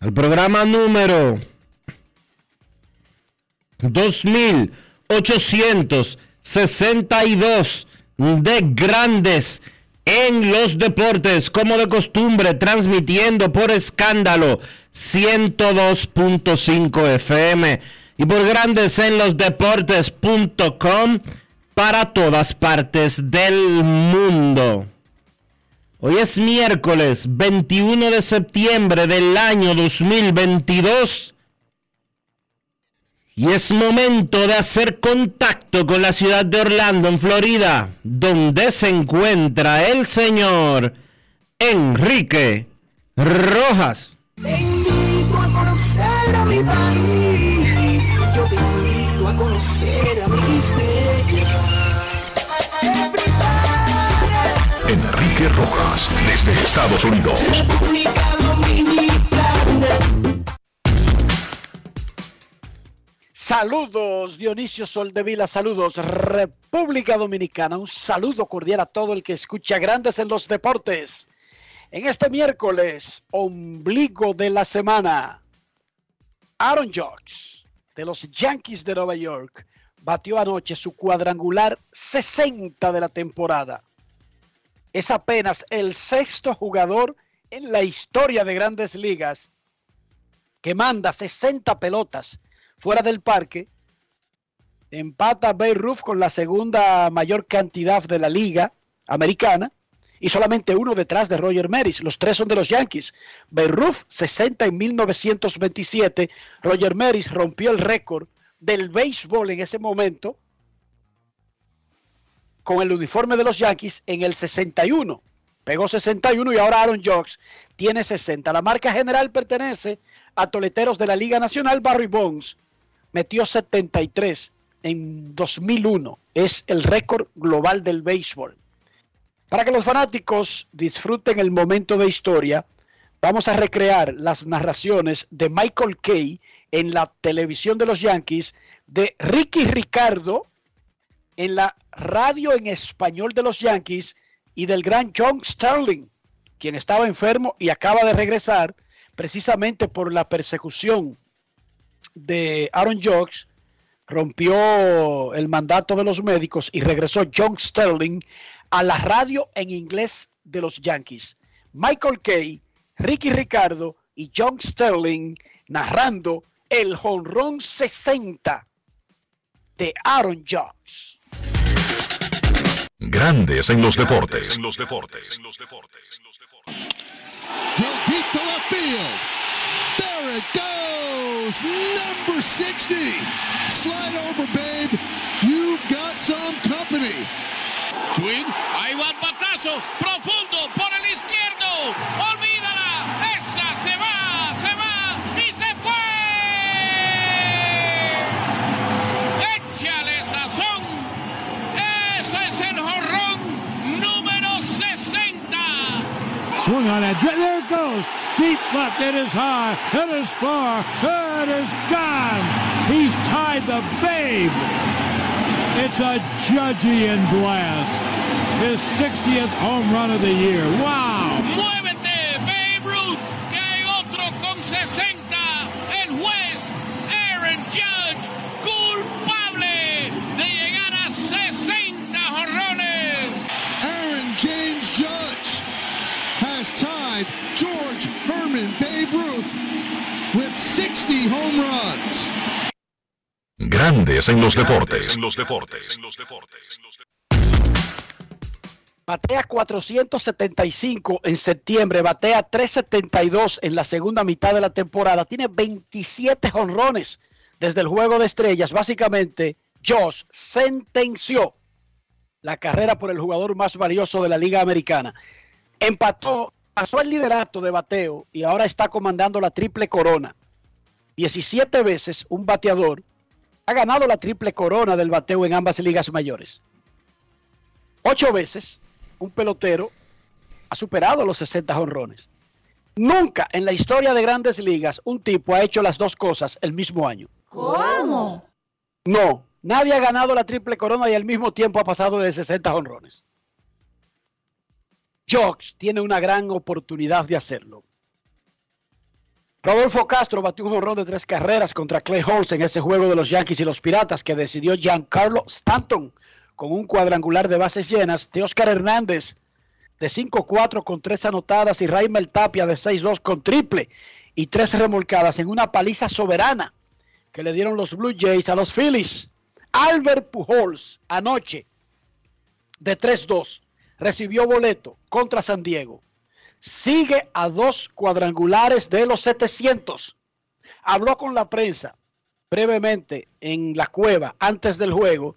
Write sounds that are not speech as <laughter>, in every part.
al programa número 2862 de Grandes en los Deportes, como de costumbre, transmitiendo por escándalo 102.5 FM y por Grandes en los Deportes.com para todas partes del mundo. Hoy es miércoles 21 de septiembre del año 2022 y es momento de hacer contacto con la ciudad de Orlando, en Florida, donde se encuentra el señor Enrique Rojas. Te invito a conocer a mi país. Yo te invito a conocer Enrique Rojas, desde Estados Unidos. República Dominicana. Saludos Dionisio Soldevila, saludos República Dominicana, un saludo cordial a todo el que escucha Grandes en los Deportes. En este miércoles, ombligo de la semana, Aaron Judge de los Yankees de Nueva York batió anoche su cuadrangular 60 de la temporada. Es apenas el sexto jugador en la historia de grandes ligas que manda 60 pelotas fuera del parque. Empata Bay con la segunda mayor cantidad de la liga americana y solamente uno detrás de Roger Maris. Los tres son de los Yankees. Bay Ruth 60 en 1927. Roger Maris rompió el récord del béisbol en ese momento con el uniforme de los Yankees en el 61. Pegó 61 y ahora Aaron Jocks tiene 60. La marca general pertenece a toleteros de la Liga Nacional. Barry Bonds metió 73 en 2001. Es el récord global del béisbol. Para que los fanáticos disfruten el momento de historia, vamos a recrear las narraciones de Michael Kay en la televisión de los Yankees, de Ricky Ricardo en la radio en español de los Yankees y del gran John Sterling, quien estaba enfermo y acaba de regresar precisamente por la persecución de Aaron Jocks, rompió el mandato de los médicos y regresó John Sterling a la radio en inglés de los Yankees. Michael Kay, Ricky Ricardo y John Sterling narrando el jonrón 60 de Aaron Jocks. Grandes en los deportes. Drilled deep to left field. There it goes. Number 60. Slide over, babe. You've got some company. Swing, ahí va el batazo, profundo por el izquierdo, olvídala, Swung on that. There it goes. deep left. It is high. It is far. It is gone. He's tied the babe. It's a Judgian blast. His 60th home run of the year. Wow. With 60 home runs. Grandes en los deportes. En los deportes. Batea 475 en septiembre, batea 372 en la segunda mitad de la temporada. Tiene 27 jonrones desde el juego de estrellas. Básicamente, Josh sentenció la carrera por el jugador más valioso de la Liga Americana. Empató, pasó el liderato de bateo y ahora está comandando la triple corona. 17 veces un bateador ha ganado la triple corona del bateo en ambas ligas mayores. Ocho veces un pelotero ha superado los 60 jonrones. Nunca en la historia de grandes ligas un tipo ha hecho las dos cosas el mismo año. ¿Cómo? No, nadie ha ganado la triple corona y al mismo tiempo ha pasado de 60 jonrones. Jocks tiene una gran oportunidad de hacerlo. Rodolfo Castro batió un jonrón de tres carreras contra Clay Holmes en ese juego de los Yankees y los Piratas que decidió Giancarlo Stanton con un cuadrangular de bases llenas de Oscar Hernández de 5-4 con tres anotadas y Raimel Tapia de 6-2 con triple y tres remolcadas en una paliza soberana que le dieron los Blue Jays a los Phillies. Albert Pujols anoche de 3-2 recibió boleto contra San Diego. Sigue a dos cuadrangulares de los 700. Habló con la prensa brevemente en la cueva antes del juego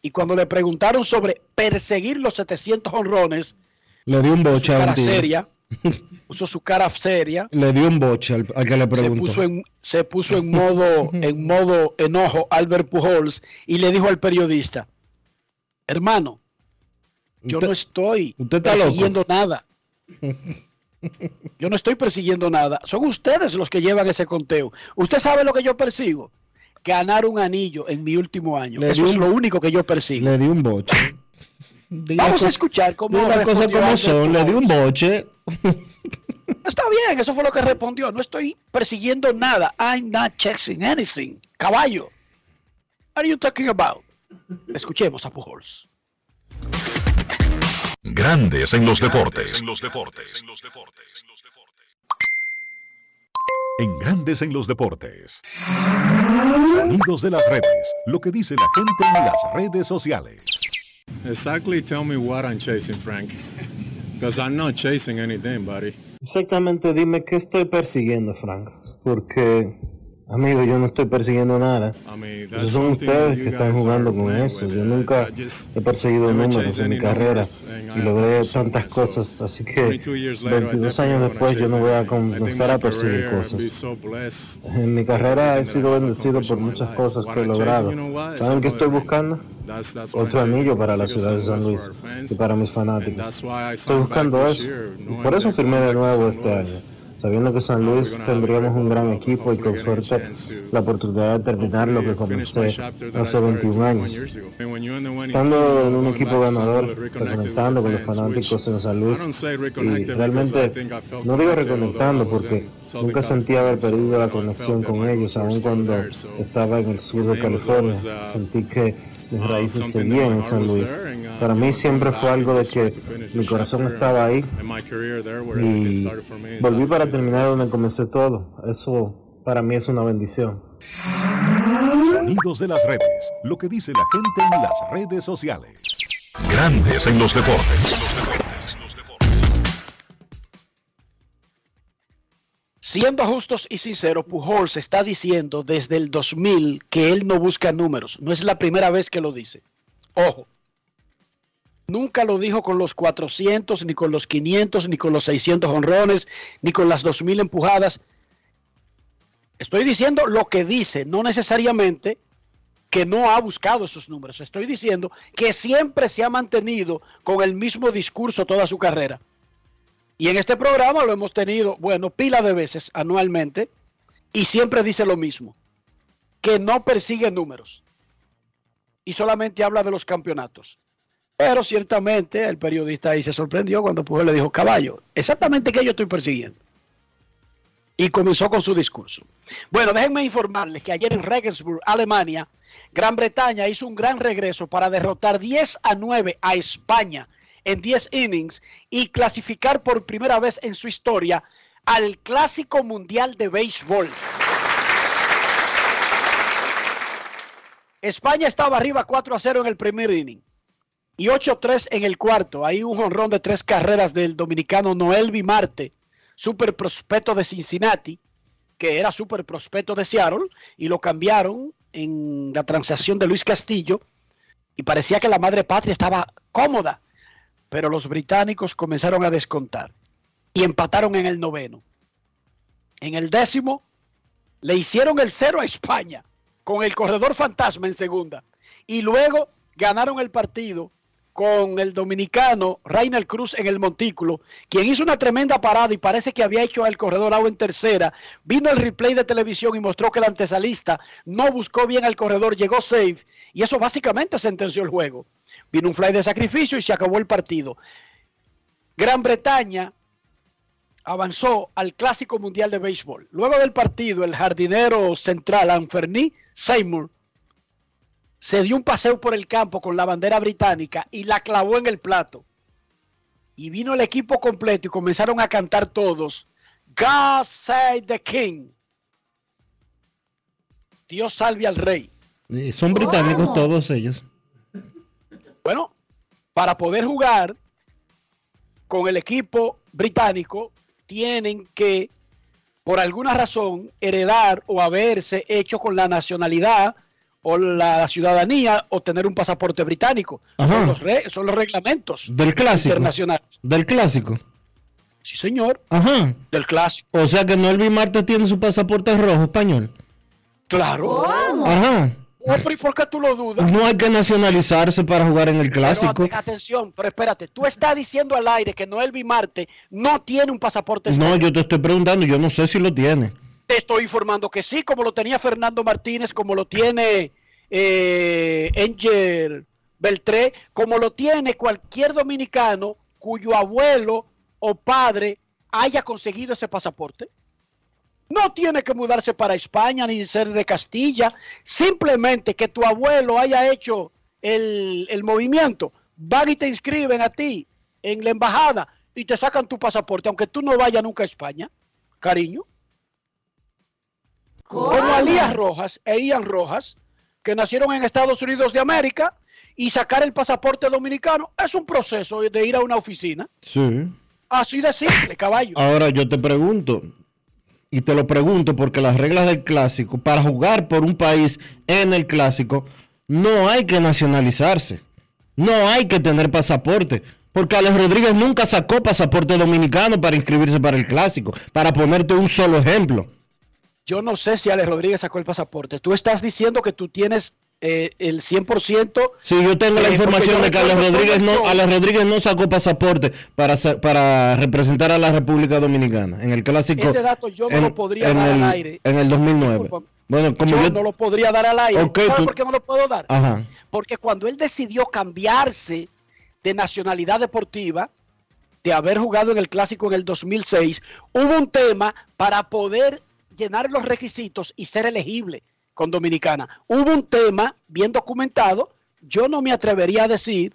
y cuando le preguntaron sobre perseguir los 700 honrones, Le dio un boche a seria, <laughs> puso su cara seria, Le dio un boche al, al que le se preguntó. puso en, se puso en <laughs> modo en modo enojo Albert Pujols y le dijo al periodista, hermano, yo Usted- no estoy usted está loco. persiguiendo nada. Yo no estoy persiguiendo nada. Son ustedes los que llevan ese conteo. Usted sabe lo que yo persigo. Ganar un anillo en mi último año. Le Eso es lo único que yo persigo. Le dio un boche. Vamos a escuchar cómo las cosas como son. Le dio un boche. Está bien, eso fue lo que respondió. No estoy persiguiendo nada. I'm not chasing anything. Caballo. What are you talking about? Escuchemos a Pujols. Grandes en los deportes. En los deportes. En Grandes en los deportes. Sonidos de las redes. Lo que dice la gente en las redes sociales. Exactly tell me what I'm chasing, Frank. Because I'm not chasing anything, buddy. Exactamente, dime qué estoy persiguiendo, Frank. Porque, amigo, yo no estoy persiguiendo nada. I mean, Esos son ustedes que están jugando con eso. Yo nunca he perseguido números en mi carrera y logré tantas cosas. Así que 22 years later, I 22 definitely años después yo no voy a comenzar a perseguir cosas. En mi carrera he sido bendecido por muchas cosas que he logrado. ¿Saben qué estoy buscando? Otro anillo para la ciudad de. San Luis y para mis fanáticos. Estoy buscando eso. Y por eso firmé de nuevo St. este año. Sabiendo que San Luis tendríamos un gran equipo y con hopefully getting a suerte chance to la oportunidad de terminar lo que comencé hace started 21 21 años. Estando en un equipo ganador, reconectando con los fanáticos en San Luis y realmente no digo reconectando porque nunca sentí haber perdido la conexión con ellos, aun cuando estaba en el sur de California. Sentí que mis raíces seguían en San Luis. Para mí siempre fue algo de que mi corazón estaba ahí y volví para terminar donde comencé todo. Eso para mí es una bendición. Sonidos de las redes. Lo que dice la gente en las redes sociales. Grandes en los deportes. Siendo justos y sinceros, Pujols está diciendo desde el 2000 que él no busca números. No es la primera vez que lo dice. Ojo. Nunca lo dijo con los 400, ni con los 500, ni con los 600 honrones, ni con las 2000 empujadas. Estoy diciendo lo que dice, no necesariamente que no ha buscado esos números. Estoy diciendo que siempre se ha mantenido con el mismo discurso toda su carrera. Y en este programa lo hemos tenido, bueno, pila de veces anualmente, y siempre dice lo mismo, que no persigue números y solamente habla de los campeonatos. Pero ciertamente el periodista ahí se sorprendió cuando Pujol le dijo, caballo, exactamente qué yo estoy persiguiendo. Y comenzó con su discurso. Bueno, déjenme informarles que ayer en Regensburg, Alemania, Gran Bretaña hizo un gran regreso para derrotar 10 a 9 a España en 10 innings y clasificar por primera vez en su historia al Clásico Mundial de Béisbol. España estaba arriba 4 a 0 en el primer inning y 8 a 3 en el cuarto. Ahí un jonrón de tres carreras del dominicano Noel Vimarte, super prospecto de Cincinnati, que era super prospecto de Seattle, y lo cambiaron en la transacción de Luis Castillo. Y parecía que la madre patria estaba cómoda, pero los británicos comenzaron a descontar y empataron en el noveno. En el décimo le hicieron el cero a España con el corredor fantasma en segunda. Y luego ganaron el partido con el dominicano Rainer Cruz en el montículo, quien hizo una tremenda parada y parece que había hecho el corredor out en tercera. Vino el replay de televisión y mostró que el antesalista no buscó bien al corredor, llegó safe y eso básicamente sentenció el juego. Vino un fly de sacrificio y se acabó el partido. Gran Bretaña avanzó al Clásico Mundial de Béisbol. Luego del partido, el jardinero central Anferny Seymour se dio un paseo por el campo con la bandera británica y la clavó en el plato. Y vino el equipo completo y comenzaron a cantar todos, God save the King. Dios salve al rey. Eh, son británicos todos ellos. Bueno, para poder jugar con el equipo británico, tienen que, por alguna razón, heredar o haberse hecho con la nacionalidad o la ciudadanía o tener un pasaporte británico. Ajá. Son los, re- son los reglamentos Del clásico. internacionales. Del clásico. Sí, señor, Ajá. del clásico. O sea que Noel Marte tiene su pasaporte rojo español. Claro. Ajá. Oh, pero ¿y por qué tú lo dudas? No hay que nacionalizarse para jugar en el clásico. Pero, atención, pero espérate, tú estás diciendo al aire que Noel Bimarte no tiene un pasaporte No, yo te estoy preguntando, yo no sé si lo tiene. Te estoy informando que sí, como lo tenía Fernando Martínez, como lo tiene eh, Angel Beltré, como lo tiene cualquier dominicano cuyo abuelo o padre haya conseguido ese pasaporte. No tiene que mudarse para España ni ser de Castilla. Simplemente que tu abuelo haya hecho el, el movimiento. Van y te inscriben a ti en la embajada y te sacan tu pasaporte, aunque tú no vayas nunca a España, cariño. Como Alías Rojas e Ian Rojas, que nacieron en Estados Unidos de América, y sacar el pasaporte dominicano es un proceso de ir a una oficina. Sí. Así de simple, caballo. Ahora yo te pregunto, y te lo pregunto porque las reglas del clásico, para jugar por un país en el clásico, no hay que nacionalizarse. No hay que tener pasaporte. Porque Alex Rodríguez nunca sacó pasaporte dominicano para inscribirse para el clásico. Para ponerte un solo ejemplo. Yo no sé si Alex Rodríguez sacó el pasaporte. Tú estás diciendo que tú tienes eh, el 100%. Sí, yo tengo la Eh, información de que Alex Rodríguez no. Alex Rodríguez no sacó pasaporte para, sa- para representar a la República Dominicana en el clásico. Ese dato yo no lo podría en dar al el, aire. En el 2009. Discúlpame. Bueno, como yo yo. no lo podría dar al aire. Ok, ¿Sabes tú- por qué no lo puedo dar? Ajá. Porque cuando él decidió cambiarse de nacionalidad deportiva, de haber jugado en el clásico en el 2006, hubo un tema para poder llenar los requisitos y ser elegible con Dominicana. Hubo un tema bien documentado, yo no me atrevería a decir,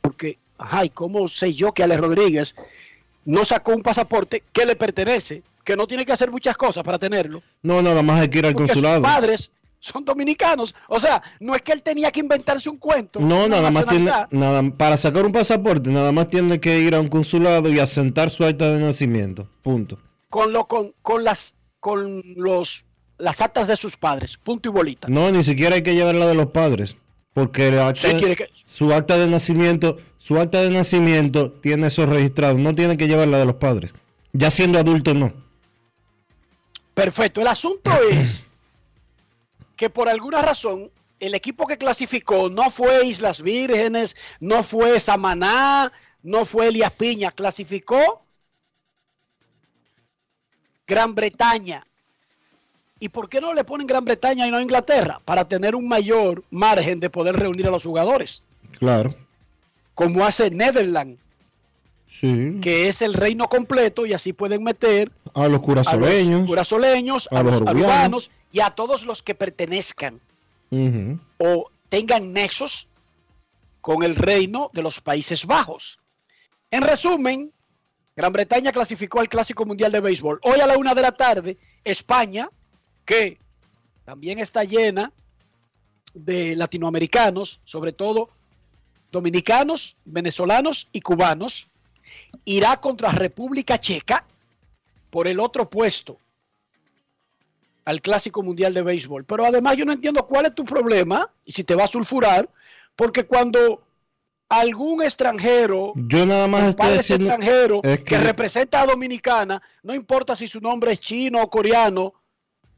porque, ajá, ¿y cómo sé yo que Alex Rodríguez no sacó un pasaporte que le pertenece, que no tiene que hacer muchas cosas para tenerlo? No, nada más hay que ir al Porque sus consulado. padres son dominicanos. O sea, no es que él tenía que inventarse un cuento. No, nada más tiene, nada, para sacar un pasaporte, nada más tiene que ir a un consulado y asentar su acta de nacimiento. Punto. Con, lo, con, con las con los las actas de sus padres. Punto y bolita. No, ni siquiera hay que llevar la de los padres. Porque el acta que- su acta de nacimiento, su acta de nacimiento tiene eso registrado. No tiene que llevar la de los padres. Ya siendo adulto, no. Perfecto. El asunto <clears throat> es que por alguna razón el equipo que clasificó no fue Islas Vírgenes, no fue Samaná, no fue Elias Piña, clasificó Gran Bretaña. ¿Y por qué no le ponen Gran Bretaña y no Inglaterra? Para tener un mayor margen de poder reunir a los jugadores, Claro. como hace Netherlands, Sí. que es el reino completo y así pueden meter A los a curazoleños. los curazoleños, a, a los los arubanos y a todos los que pertenezcan o tengan nexos con el reino de los Países Bajos. En resumen, Gran Bretaña clasificó al Clásico Mundial de Béisbol. Hoy a la una de la tarde, España, que también está llena de latinoamericanos, sobre todo dominicanos, venezolanos y cubanos, irá contra República Checa por el otro puesto al Clásico Mundial de Béisbol. Pero además yo no entiendo cuál es tu problema y si te va a sulfurar, porque cuando algún extranjero, Yo nada más estoy extranjero es que... que- representa a Dominicana, no importa si su nombre es chino o coreano,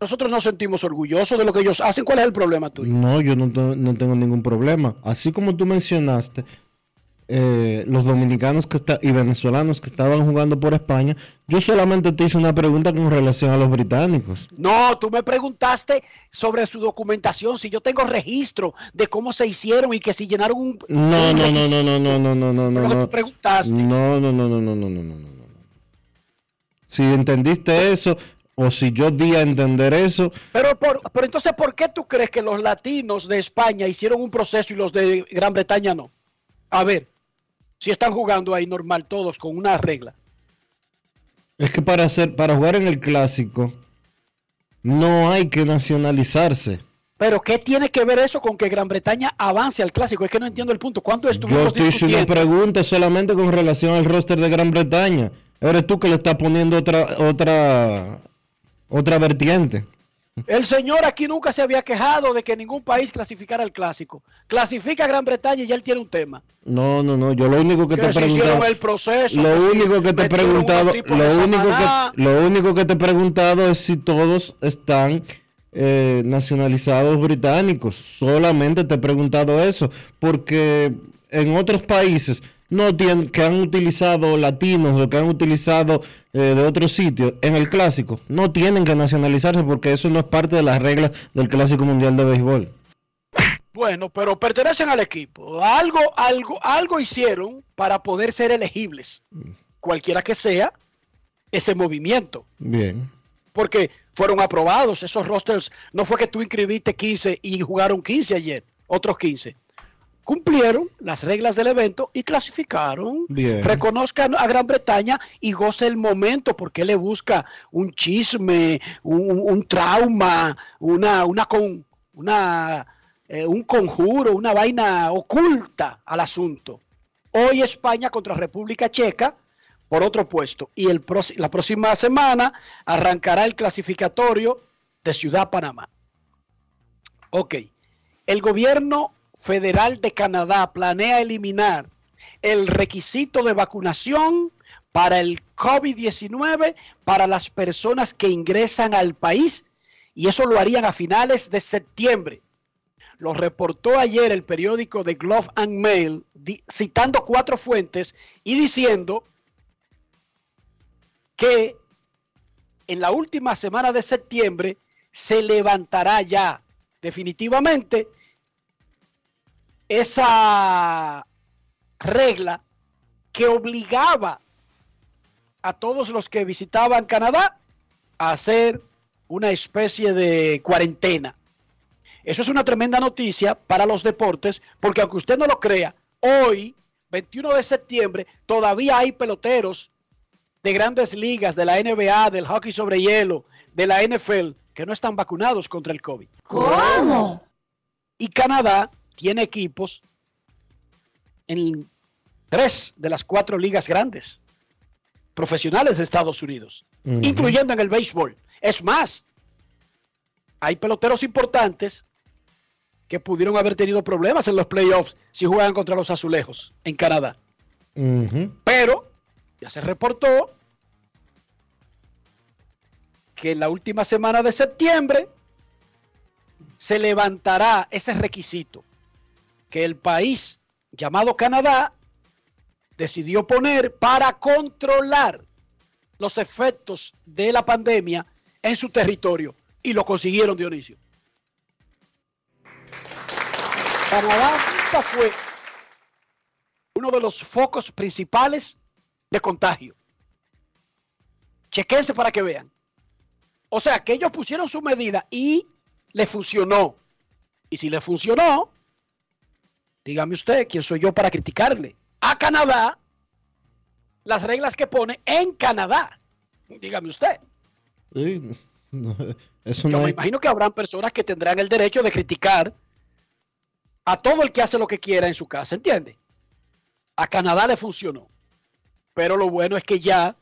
nosotros nos sentimos orgullosos de lo que ellos hacen. ¿Cuál es el problema tuyo? No, yo no, no tengo ningún problema. Así como tú mencionaste, eh, los dominicanos que está, y venezolanos que estaban jugando por España, yo solamente te hice una pregunta con relación a los británicos. No, tú me preguntaste sobre su documentación, si yo tengo registro de cómo se hicieron y que si llenaron un... No, un no, no, no, no, no, no, no, no, preguntaste. No, no, no, no, no, no, no, no, no, no. Si entendiste eso, o si yo di a entender eso, Pero, por, pero entonces, ¿por qué tú crees que los latinos de España hicieron un proceso y los de Gran Bretaña no? A ver, si están jugando ahí normal todos con una regla. es que para hacer, para jugar en el clásico, no hay que nacionalizarse. Pero ¿qué tiene que ver eso con que Gran Bretaña avance al clásico? Es que no entiendo el punto. ¿Cuánto Yo estuvimos estoy haciendo una discutiendo? pregunta solamente con relación al roster de Gran Bretaña. Eres tú que le estás poniendo otra, otra, otra vertiente. El señor aquí nunca se había quejado de que ningún país clasificara al clásico. Clasifica a Gran Bretaña y ya él tiene un tema. No, no, no. Yo lo único que, Que te he preguntado. el proceso. Lo que único que te he preguntado, lo único que, lo único que te he preguntado es si todos están eh, nacionalizados británicos. Solamente te he preguntado eso, porque en otros países no tienen, que han utilizado latinos o que han utilizado eh, de otros sitios en el clásico, no tienen que nacionalizarse porque eso no es parte de las reglas del clásico mundial de béisbol. Bueno, pero pertenecen al equipo. Algo, algo, algo hicieron para poder ser elegibles. Cualquiera que sea ese movimiento. Bien. Porque fueron aprobados esos rosters. No fue que tú inscribiste 15 y jugaron 15 ayer, otros 15. Cumplieron las reglas del evento y clasificaron. Bien. Reconozcan a Gran Bretaña y goce el momento porque le busca un chisme, un, trauma, una, una, con, una eh, un conjuro, una vaina oculta al asunto. Hoy España contra República Checa por otro puesto. Y el la próxima semana arrancará el clasificatorio de Ciudad Panamá. Ok. El gobierno federal de Canadá planea eliminar el requisito de vacunación para el COVID-19 para las personas que ingresan al país y eso lo harían a finales de septiembre. Lo reportó ayer el periódico The Glove and Mail, citando cuatro fuentes y diciendo que en la última semana de septiembre se levantará ya definitivamente esa regla que obligaba a todos los que visitaban Canadá a hacer una especie de cuarentena. Eso es una tremenda noticia para los deportes, porque aunque usted no lo crea, hoy, 21 de septiembre, todavía hay peloteros de grandes ligas, de la NBA, del hockey sobre hielo, de la NFL, que no están vacunados contra el COVID. ¿Cómo? Y Canadá tiene equipos en tres de las cuatro ligas grandes profesionales de Estados Unidos, incluyendo en el béisbol. Es más, hay peloteros importantes que pudieron haber tenido problemas en los playoffs si juegan contra los azulejos en Canadá. Pero ya se reportó que en la última semana de septiembre se levantará ese requisito que el país llamado Canadá decidió poner para controlar los efectos de la pandemia en su territorio. Y lo consiguieron, Dionisio. Canadá fue uno de los focos principales de contagio. Chequense para que vean. O sea, que ellos pusieron su medida y le funcionó. Y si le funcionó, dígame usted, ¿quién soy yo para criticarle? A Canadá, las reglas que pone en Canadá. Dígame usted. Sí, no, eso Yo no me hay- imagino que habrán personas que tendrán el derecho de criticar a todo el que hace lo que quiera en su casa, ¿entiende? A Canadá le funcionó. Pero lo bueno es que ya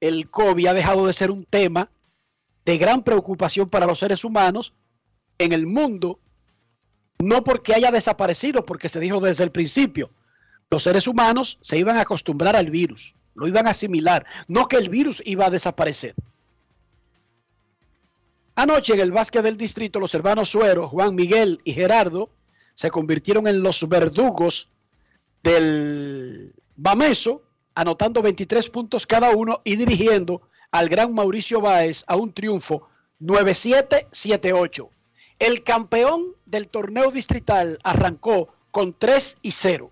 el COVID ha dejado de ser un tema de gran preocupación para los seres humanos en el mundo, no porque haya desaparecido, porque se dijo desde el principio, los seres humanos se iban a acostumbrar al virus, lo iban a asimilar, no que el virus iba a desaparecer. Anoche en el básquet del distrito, los hermanos Suero, Juan Miguel y Gerardo se convirtieron en los verdugos del Bameso, anotando 23 puntos cada uno y dirigiendo al gran Mauricio Báez a un triunfo 9-7-7-8. El campeón del torneo distrital arrancó con 3 y 0.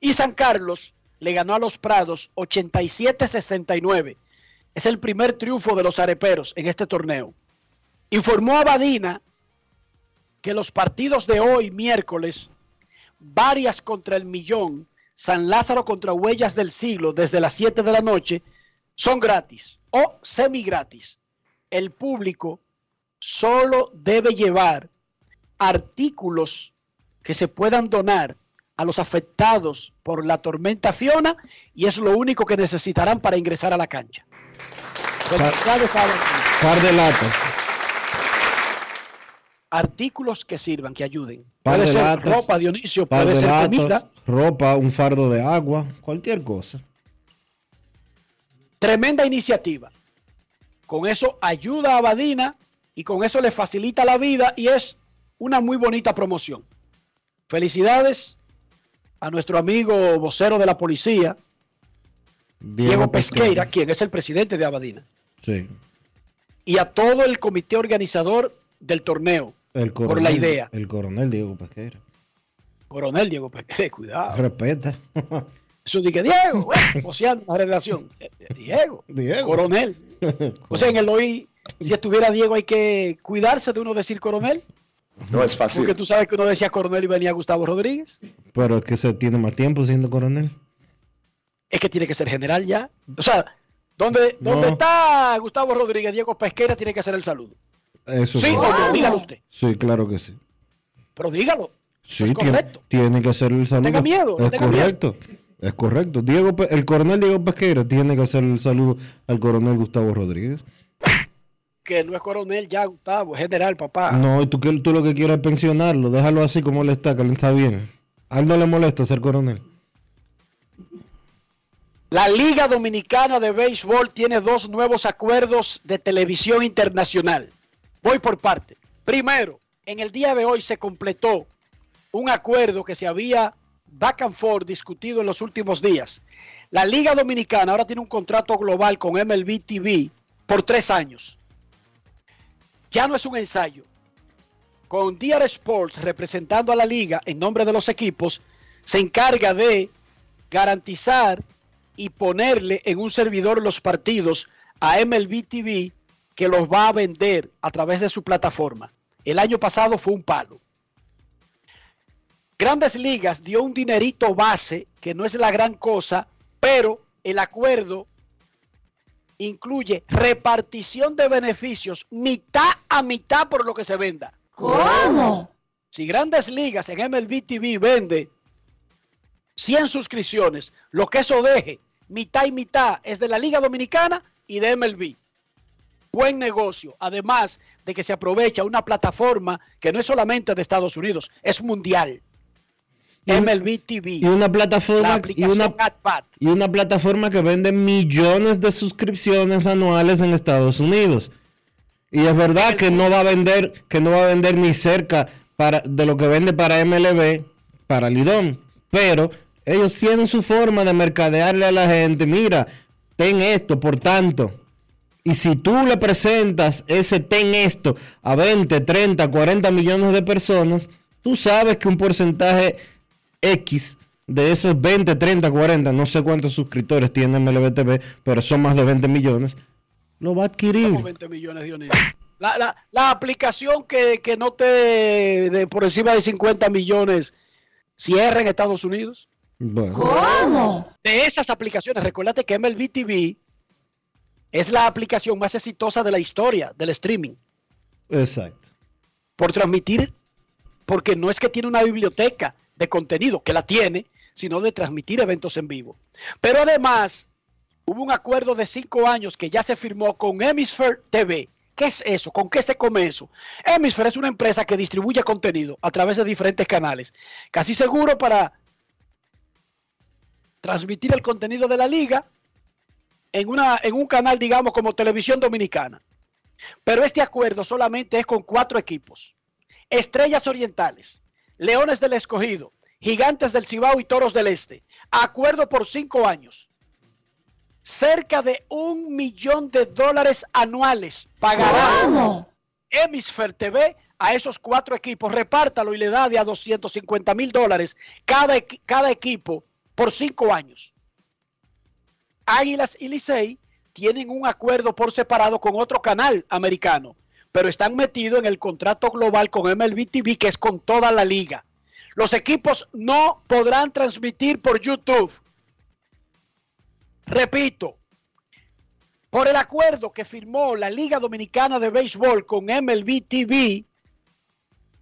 Y San Carlos le ganó a los Prados 87-69. Es el primer triunfo de los areperos en este torneo. Informó a Badina que los partidos de hoy, miércoles, varias contra el millón, San Lázaro contra Huellas del Siglo, desde las 7 de la noche, son gratis o semi gratis. El público solo debe llevar artículos que se puedan donar a los afectados por la tormenta Fiona y es lo único que necesitarán para ingresar a la cancha. Par de latas. artículos que sirvan, que ayuden. Par puede de ser latas, ropa, Dionisio, par puede de ser latas, comida. ropa, un fardo de agua, cualquier cosa. Tremenda iniciativa. Con eso ayuda a Badina y con eso le facilita la vida y es una muy bonita promoción. Felicidades a nuestro amigo vocero de la policía, Diego, Pesqueira, quien es el presidente de Abadina, Sí. y a todo el comité organizador del torneo, El por la idea. El coronel Diego Pesqueira. Coronel Diego Pesqueira, <laughs> cuidado. Respeta. Eso dije, Diego, bueno, voceando la relación. <laughs> Diego, Diego. coronel. <laughs> O sea, en el hoy, si estuviera Diego, hay que cuidarse de uno decir coronel. No es fácil. Porque tú sabes que uno decía coronel y venía Gustavo Rodríguez. Pero es que se tiene más tiempo siendo coronel. Es que tiene que ser general ya. O sea, ¿dónde, No. ¿dónde está Gustavo Rodríguez? Diego Pesquera tiene que hacer el saludo. Eso Sí sí. o no, dígalo usted. Sí, claro que sí. Pero dígalo. Sí, es tiene, correcto. tiene que hacer el saludo. tenga miedo, Es tenga correcto. Es correcto. Diego, el coronel Diego Pesqueira tiene que hacer el saludo al coronel Gustavo Rodríguez. Que no es coronel ya, Gustavo, es general, papá. No, y tú, tú lo que quieres es pensionarlo. Déjalo así como él está, que él está bien. A él no le molesta ser coronel. La Liga Dominicana de Béisbol tiene dos nuevos acuerdos de televisión internacional. Voy por parte. Primero, en el día de hoy se completó un acuerdo que se había back and forth discutido en los últimos días. La Liga Dominicana ahora tiene un contrato global con MLB TV por tres años. Ya no es un ensayo. Con DR Sports representando a la liga en nombre de los equipos, se encarga de garantizar y ponerle en un servidor los partidos a MLB TV que los va a vender a través de su plataforma. El año pasado fue un palo. Grandes Ligas dio un dinerito base, que no es la gran cosa, pero el acuerdo incluye repartición de beneficios mitad a mitad por lo que se venda. ¿Cómo? Si Grandes Ligas en MLB TV vende 100 suscripciones, lo que eso deje, mitad y mitad, es de la Liga Dominicana y de MLB. Buen negocio, además de que se aprovecha una plataforma que no es solamente de Estados Unidos, es mundial. MLB TV, Y una la plataforma una, y una plataforma que vende millones de suscripciones anuales en Estados Unidos. Y es verdad que no va a vender, que no va a vender ni cerca para, de lo que vende para MLB, para Lidón. Pero Ellos tienen su forma de mercadearle a la gente. Mira, ten esto, por tanto. Y si tú le presentas ese ten esto a 20, 30, 40 millones de personas, tú sabes que un porcentaje X de esos 20, 30, 40, no sé cuántos suscriptores tiene MLB pero son más de 20 millones, lo va a adquirir. Como 20 millones, Dionisio. La, la, la aplicación que, que no te de por encima de 50 millones cierra en Estados Unidos. Bueno, ¿Cómo? De esas aplicaciones, recuérdate que MLB TV es la aplicación más exitosa de la historia del streaming. exacto. Por transmitir, porque no es que tiene una biblioteca de contenido, que la tiene, sino de transmitir eventos en vivo. Pero además, hubo un acuerdo de cinco años que ya se firmó con Hemisphere TV. ¿Qué es eso? ¿Con qué se come eso? Hemisphere es una empresa que distribuye contenido a través de diferentes canales. Casi seguro para transmitir el contenido de la liga en, una, en un canal, digamos, como Televisión Dominicana. Pero este acuerdo solamente es con cuatro equipos. Estrellas Orientales, Leones del Escogido, Gigantes del Cibao y Toros del Este. Acuerdo por cinco años. Cerca de un millón de dólares anuales pagará ¿Cómo? Hemisphere TV a esos cuatro equipos. Repártalo y le da de a 250 mil dólares cada, cada equipo por cinco años. Águilas y Licey tienen un acuerdo por separado con otro canal americano, pero están metidos en el contrato global con MLB TV, que es con toda la liga. Los equipos no podrán transmitir por YouTube. Repito, por el acuerdo que firmó la Liga Dominicana de Béisbol con MLB TV,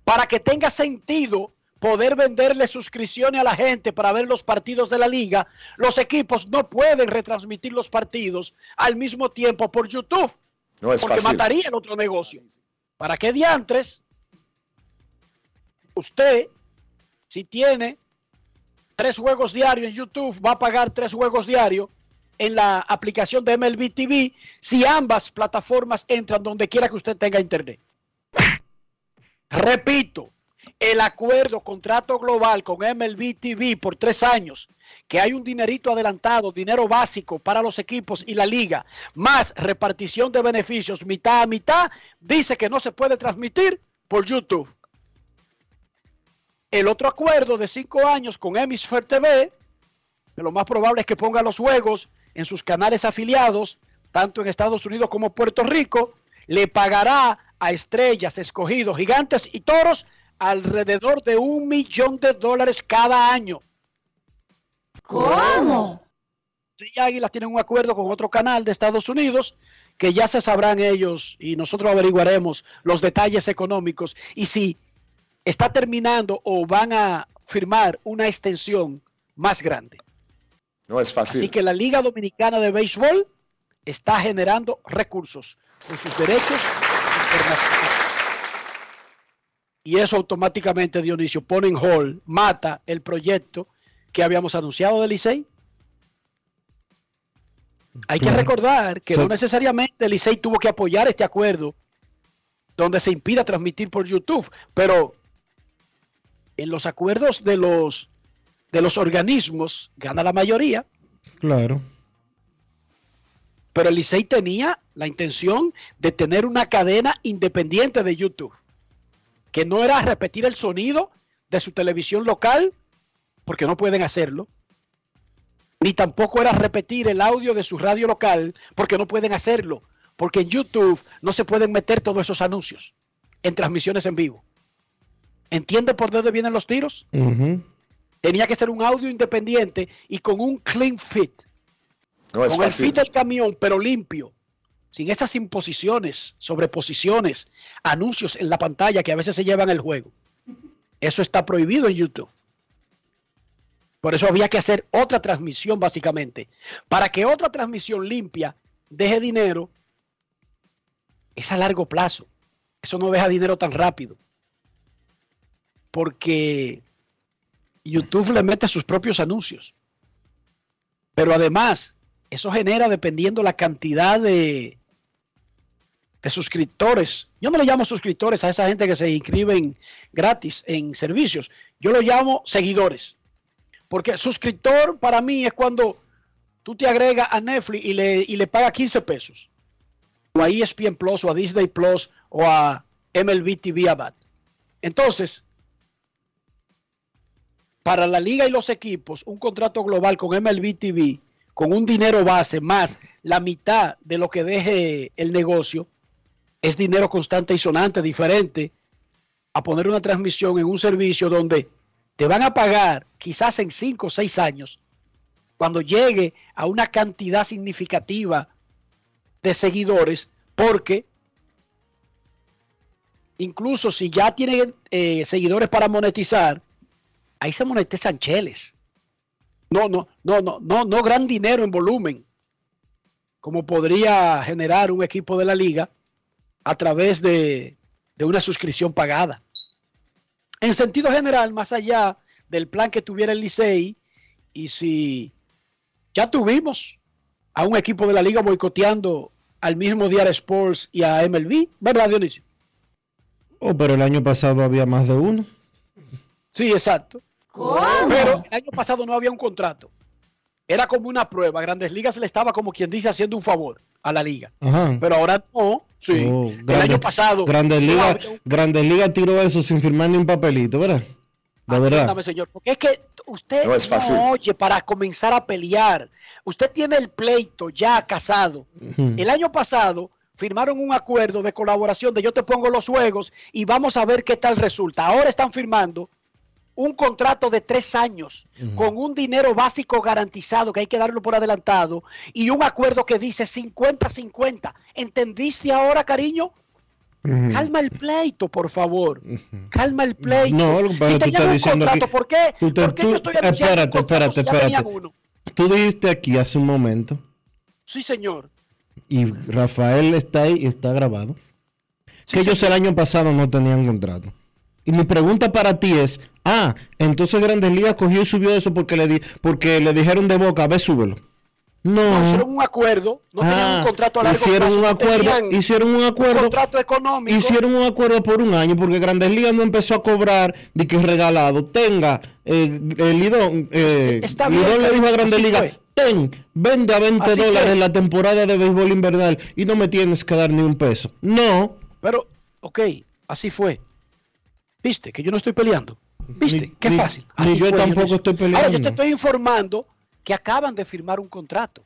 para que tenga sentido poder venderle suscripciones a la gente para ver los partidos de la liga, los equipos no pueden retransmitir los partidos al mismo tiempo por YouTube, No es porque fácil. mataría el otro negocio. ¿Para qué diantres? Usted, si tiene tres juegos diarios en YouTube, va a pagar tres juegos diarios en la aplicación de MLB TV si ambas plataformas entran donde quiera que usted tenga internet. Repito, el acuerdo, contrato global con MLB TV por tres años, que hay un dinerito adelantado, dinero básico para los equipos y la liga, más repartición de beneficios mitad a mitad, dice que no se puede transmitir por YouTube. El otro acuerdo de cinco años con Hemisphere TV, que lo más probable es que ponga los juegos en sus canales afiliados, tanto en Estados Unidos como Puerto Rico, le pagará a estrellas, escogidos, gigantes y toros alrededor de un millón de dólares cada año. ¿Cómo? Sí, Águilas tienen un acuerdo con otro canal de Estados Unidos que ya se sabrán ellos y nosotros averiguaremos los detalles económicos y si está terminando o van a firmar una extensión más grande. No es fácil. Así que la Liga Dominicana de Béisbol está generando recursos con sus derechos internacionales. Y eso automáticamente, Dionisio, pone en hold, mata el proyecto que habíamos anunciado de Licey. Hay que recordar que So- no necesariamente Licey tuvo que apoyar este acuerdo donde se impida transmitir por YouTube, pero en los acuerdos de los de los organismos gana la mayoría, Claro. pero el Licey tenía la intención de tener una cadena independiente de YouTube, que no era repetir el sonido de su televisión local, porque no pueden hacerlo, ni tampoco era repetir el audio de su radio local, porque no pueden hacerlo, porque en YouTube no se pueden meter todos esos anuncios en transmisiones en vivo. ¿Entiende por dónde vienen los tiros? Tenía que ser un audio independiente y con un clean fit. No es con el fácil. fit del camión, pero limpio. Sin estas imposiciones, sobreposiciones, anuncios en la pantalla que a veces se llevan el juego. Eso está prohibido en YouTube. Por eso había que hacer otra transmisión básicamente. Para que otra transmisión limpia deje dinero, es a largo plazo. Eso no deja dinero tan rápido. Porque YouTube le mete sus propios anuncios. Pero además, eso genera, dependiendo la cantidad de, de suscriptores. Yo no le llamo suscriptores a esa gente que se inscriben gratis en servicios. Yo lo llamo seguidores. Porque suscriptor para mí es cuando tú te agregas a Netflix y le, y le pagas 15 pesos. O a ESPN Plus, o a Disney Plus, o a MLB TV Abad. Entonces, para la liga y los equipos, un contrato global con MLB TV, con un dinero base más la mitad de lo que deje el negocio, es dinero constante y sonante, diferente a poner una transmisión en un servicio donde te van a pagar quizás en 5 o 6 años, cuando llegue a una cantidad significativa de seguidores, porque incluso si ya tienen eh, seguidores para monetizar, ahí se monetizan cheles. No, no, no, no, no, no gran dinero en volumen, como podría generar un equipo de la liga a través de, de una suscripción pagada. En sentido general, más allá del plan que tuviera el Licey, y si ya tuvimos a un equipo de la liga boicoteando al mismo Diario Sports y a MLB, ¿verdad, Dionisio? Oh, pero el año pasado había más de uno. Sí, exacto. Pero el año pasado no había un contrato. Era como una prueba. Grandes Ligas le estaba como quien dice haciendo un favor a la liga. Ajá. Pero ahora no. Sí. Oh, el Grande- año pasado. Grandes Ligas Grandes Ligas tiró eso sin firmar ni un papelito, ¿verdad? De verdad. Señor, porque es que usted No es fácil. oye para comenzar a pelear. Usted tiene el pleito ya casado. El año pasado firmaron un acuerdo de colaboración de yo te pongo los juegos y vamos a ver qué tal resulta. Ahora están firmando un contrato de tres años con un dinero básico garantizado que hay que darlo por adelantado y un acuerdo que dice 50-50. ¿Entendiste ahora, cariño? Calma el pleito, por favor. Calma el pleito. No, lo que pasa si tú estás un diciendo contrato, aquí- ¿por qué? tú te- ¿Por qué tú- yo estoy espérate, espérate, espérate. Tú dijiste aquí hace un momento, Sí, señor. y Rafael está ahí y está grabado, Sí, que ellos el año pasado no tenían contrato. Y mi pregunta para ti es, ah, entonces Grandes Ligas cogió y subió eso porque le, di, porque le dijeron de boca, ve, súbelo. No, No. hicieron un acuerdo, no tenían Ah, un contrato a largo hicieron plazo, un acuerdo, tenían hicieron un un acuerdo, contrato económico. hicieron un acuerdo por un año porque Grandes Ligas no empezó a cobrar de que es regalado. Tenga, eh, el Lidón, eh, Está bien, Lidón le dijo a Grandes Ligas, ten, vende a 20 Así dólares la temporada de béisbol invernal y no me tienes que dar ni un peso. No, Pero, ok, así fue. ¿Viste? Que yo no estoy peleando. ¿Viste? Ni- Qué ni- fácil. ni Así yo fue, tampoco Dionisio. estoy Ahora, yo te estoy informando que acaban de firmar un contrato.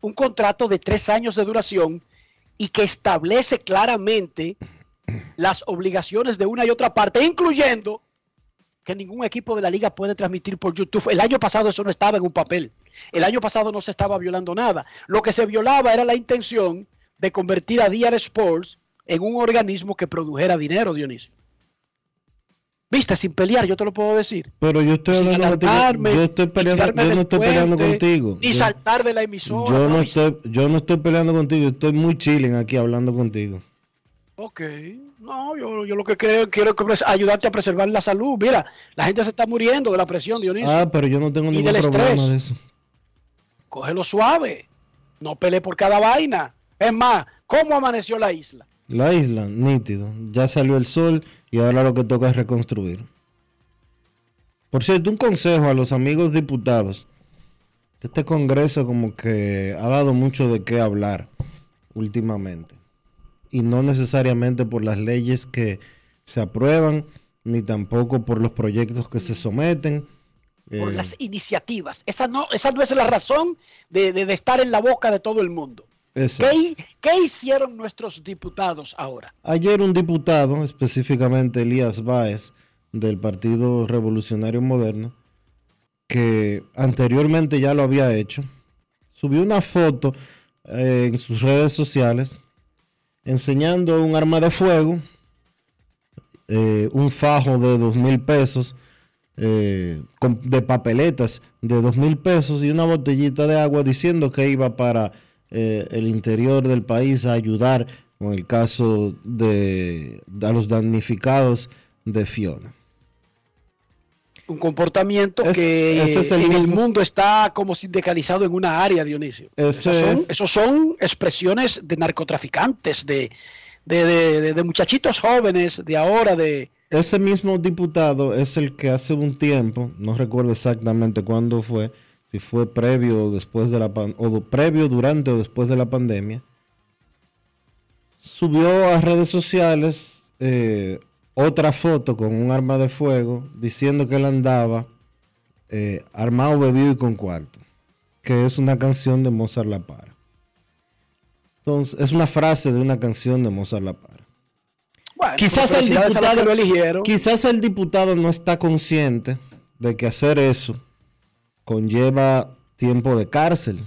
Un contrato de tres años de duración y que establece claramente las obligaciones de una y otra parte, incluyendo que ningún equipo de la liga puede transmitir por YouTube. El año pasado eso no estaba en un papel. El año pasado no se estaba violando nada. Lo que se violaba era la intención de convertir a DR Sports en un organismo que produjera dinero, Dionisio. Viste, sin pelear, yo te lo puedo decir. pero yo estoy Sin hablando contigo. Yo estoy peleando, yo no estoy peleando contigo. Ni Yo- saltar de la emisora. Yo no estoy, yo no estoy peleando contigo, estoy muy chilling aquí hablando contigo. Ok, no, yo, yo lo que creo, quiero pres- ayudarte a preservar la salud. Mira, la gente se está muriendo de la presión, Dionisio. Ah, pero yo no tengo ningún problema estrés. de eso. Cógelo suave. No pelee por cada vaina. Es más, ¿cómo amaneció la isla? La isla, nítido. Ya salió el sol y ahora lo que toca es reconstruir. Por cierto, un consejo a los amigos diputados. Este Congreso como que ha dado mucho de qué hablar últimamente. Y no necesariamente por las leyes que se aprueban, ni tampoco por los proyectos que se someten. Por Eh, las iniciativas. Esa no, esa no es la razón de, de- de estar en la boca de todo el mundo. ¿Qué, hi- qué hicieron nuestros diputados ahora? Ayer un diputado, específicamente Elías Báez, del Partido Revolucionario Moderno, que anteriormente ya lo había hecho, subió una foto eh, en sus redes sociales enseñando un arma de fuego, eh, un fajo de dos mil pesos, eh, de papeletas de dos mil pesos y una botellita de agua diciendo que iba para eh, el interior del país a ayudar con el caso de, de a los damnificados de Fiona. Un comportamiento Es- que ese es el en el mundo está como sindicalizado en una área, Dionisio. Esos son, es- esos son expresiones de narcotraficantes, de, de, de- de- de muchachitos jóvenes de ahora, de ese mismo diputado es el que hace un tiempo, no recuerdo exactamente cuándo fue, si fue previo o después de la o previo, durante o después de la pandemia, subió a redes sociales eh, otra foto con un arma de fuego diciendo que él andaba eh, armado, bebido y con cuarto, que es una canción de Mozart La Para. Entonces, es una frase de una canción de Mozart La Para. Bueno, Quizás el, diputado, quizás el diputado no está consciente de que hacer eso conlleva tiempo de cárcel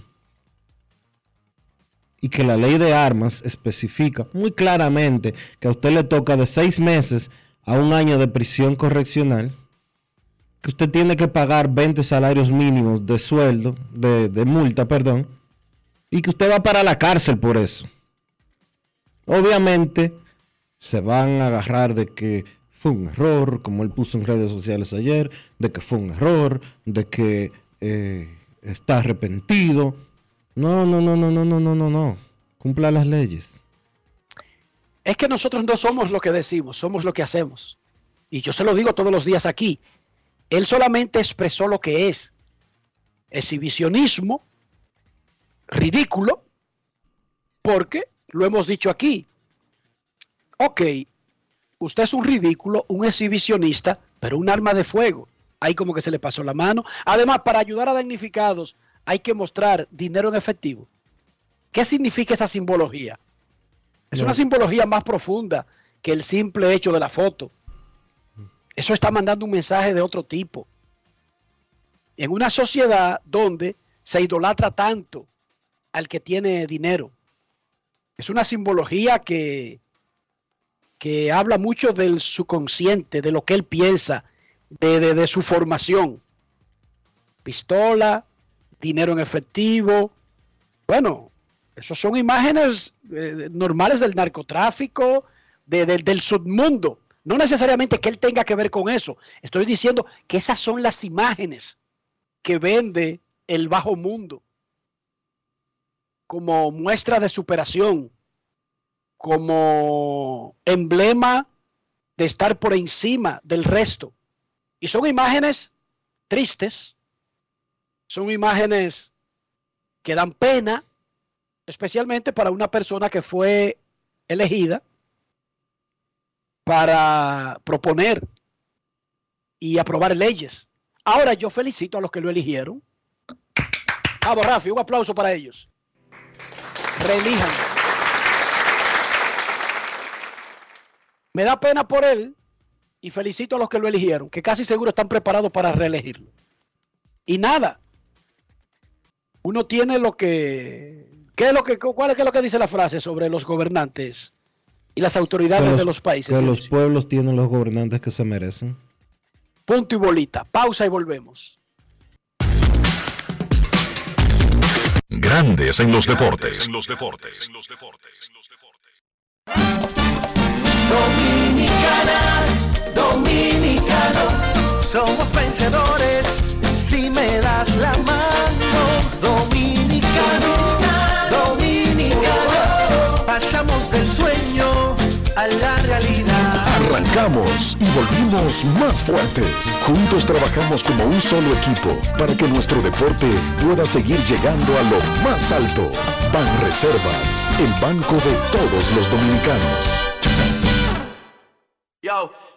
y que la ley de armas especifica muy claramente que a usted le toca de seis meses a un año de prisión correccional, que usted tiene que pagar 20 salarios mínimos de sueldo, de, de multa, perdón, y que usted va para la cárcel por eso. Obviamente se van a agarrar de que fue un error, como él puso en redes sociales ayer, de que fue un error, de que eh, está arrepentido. No, no, no, no, no, no, no, no, no. Cumpla las leyes. Es que nosotros no somos lo que decimos, somos lo que hacemos. Y yo se lo digo todos los días aquí. Él solamente expresó lo que es. Exhibicionismo, ridículo, porque lo hemos dicho aquí. Ok, usted es un ridículo, un exhibicionista, pero un arma de fuego. Ahí como que se le pasó la mano. Además, para ayudar a damnificados hay que mostrar dinero en efectivo. ¿Qué significa esa simbología? Es una simbología más profunda que el simple hecho de la foto. Eso está mandando un mensaje de otro tipo. En una sociedad donde se idolatra tanto al que tiene dinero. Es una simbología que, que habla mucho del subconsciente, de lo que él piensa, de, de- su formación. Pistola, dinero en efectivo. Bueno, esos son imágenes eh, normales del narcotráfico, de- del submundo. No necesariamente que él tenga que ver con eso. Estoy diciendo que esas son las imágenes que vende el bajo mundo como muestra de superación, como emblema de estar por encima del resto. Y son imágenes tristes, son imágenes que dan pena, especialmente para una persona que fue elegida para proponer y aprobar leyes. Ahora yo felicito a los que lo eligieron. Vamos, Rafi, un aplauso para ellos. Reelijan. Me da pena por él y felicito a los que lo eligieron, que casi seguro están preparados para reelegirlo. Y nada. Uno tiene lo que ¿Qué es lo que cuál es, qué es lo que dice la frase sobre los gobernantes y las autoridades de los países? Que los pueblos tienen los gobernantes que se merecen. Punto y bolita. Pausa y volvemos. Grandes en los deportes. Dominicana, dominicano, somos vencedores si me das la mano. Dominicano, dominicano, pasamos del sueño a la realidad. Arrancamos y volvimos más fuertes. Juntos trabajamos como un solo equipo para que nuestro deporte pueda seguir llegando a lo más alto. Ban Reservas, el banco de todos los dominicanos. Yo,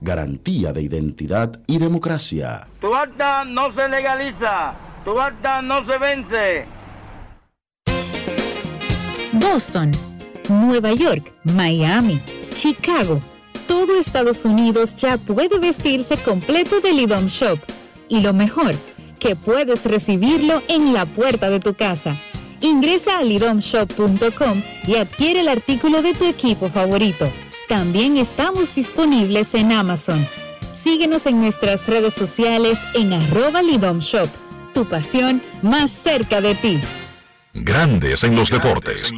Garantía de identidad y democracia. Tu acta no se legaliza, tu acta no se vence. Boston, Nueva York, Miami, Chicago. Todo Estados Unidos ya puede vestirse completo del IDOM Shop. Y lo mejor, que puedes recibirlo en la puerta de tu casa. Ingresa a lidomshop.com y adquiere el artículo de tu equipo favorito. También estamos disponibles en Amazon. Síguenos en nuestras redes sociales en arroba Lidom Shop. Tu pasión más cerca de ti. Grandes en los deportes.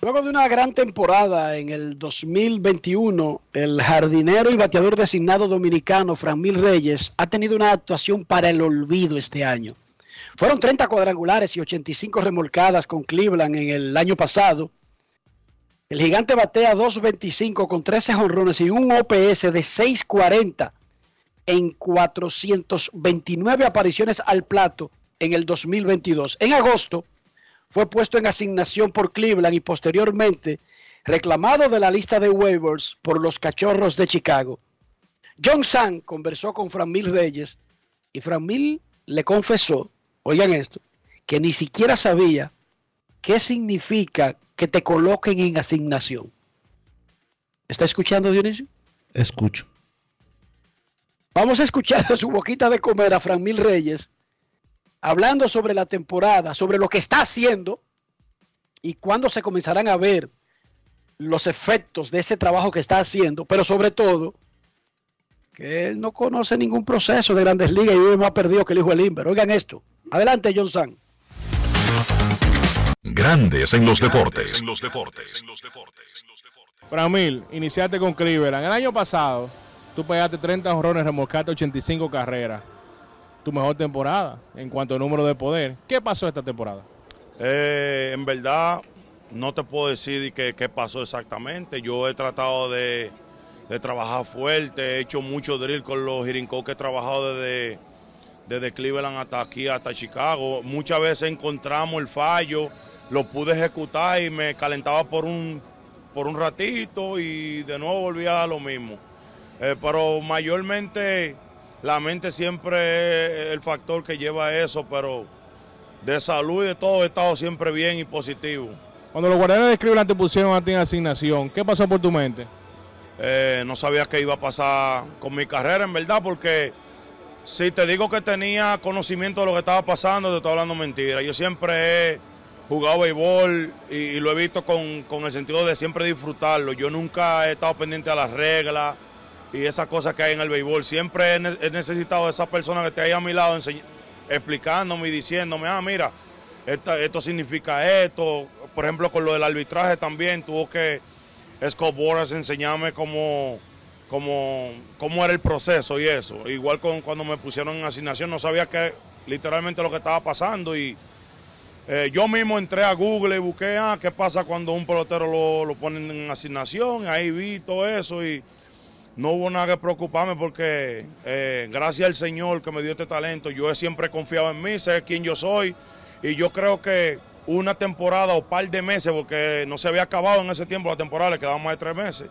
Luego de una gran temporada en el 2021, el jardinero y bateador designado dominicano Franmil Reyes ha tenido una actuación para el olvido este año. Fueron 30 cuadrangulares y 85 remolcadas con Cleveland en el año pasado. El gigante batea 2.25 con 13 jonrones y un OPS de 6.40 en 429 apariciones al plato en el 2022. En agosto fue puesto en asignación por Cleveland y posteriormente reclamado de la lista de waivers por los Cachorros de Chicago. John San conversó con Franmil Reyes y Franmil le confesó, oigan esto, que ni siquiera sabía qué significa que te coloquen en asignación. ¿Está escuchando, Dionisio? Escucho. Vamos a escuchar de su boquita de comer a Franmil Reyes hablando sobre la temporada, sobre lo que está haciendo y cuándo se comenzarán a ver los efectos de ese trabajo que está haciendo, pero sobre todo que él no conoce ningún proceso de grandes ligas y vive más perdido que el hijo del Inver. Oigan esto. Adelante, John San. Grandes en los deportes. Framil, iniciaste con Cleveland. El año pasado, tú pegaste 30 honrones, remolcaste 85 carreras. Tu mejor temporada en cuanto a número de poder. ¿Qué pasó esta temporada? Eh, en verdad, no te puedo decir qué, qué pasó exactamente. Yo he tratado de, de trabajar fuerte, he hecho mucho drill con los Jirincó que he trabajado desde, desde Cleveland hasta aquí, hasta Chicago. Muchas veces encontramos el fallo, lo pude ejecutar y me calentaba por un, por un ratito y de nuevo volvía a lo mismo. Eh, pero mayormente la mente siempre es el factor que lleva a eso, pero de salud y de todo he estado siempre bien y positivo. Cuando los guardianes de Cleveland te pusieron a ti en asignación, ¿qué pasó por tu mente? Eh, no sabía qué iba a pasar con mi carrera, en verdad, porque si te digo que tenía conocimiento de lo que estaba pasando, te estoy hablando mentira. Yo siempre he jugado béisbol y, lo he visto con, con el sentido de siempre disfrutarlo. Yo nunca he estado pendiente a las reglas y esas cosas que hay en el béisbol. Siempre he, ne- he necesitado de esa persona que esté ahí a mi lado explicándome y diciéndome, ah, mira, esta- esto significa esto. Por ejemplo, con lo del arbitraje también tuvo que Scott Boras enseñarme cómo, cómo, cómo era el proceso y eso. Igual con cuando me pusieron en asignación, no sabía que literalmente lo que estaba pasando y eh, yo mismo entré a Google y busqué, ah, qué pasa cuando un pelotero lo, lo ponen en asignación, ahí vi todo eso y no hubo nada que preocuparme porque eh, gracias al Señor que me dio este talento, yo he siempre confiado en mí, sé quién yo soy y yo creo que una temporada o par de meses, porque no se había acabado en ese tiempo la temporada, le quedaban más de tres meses.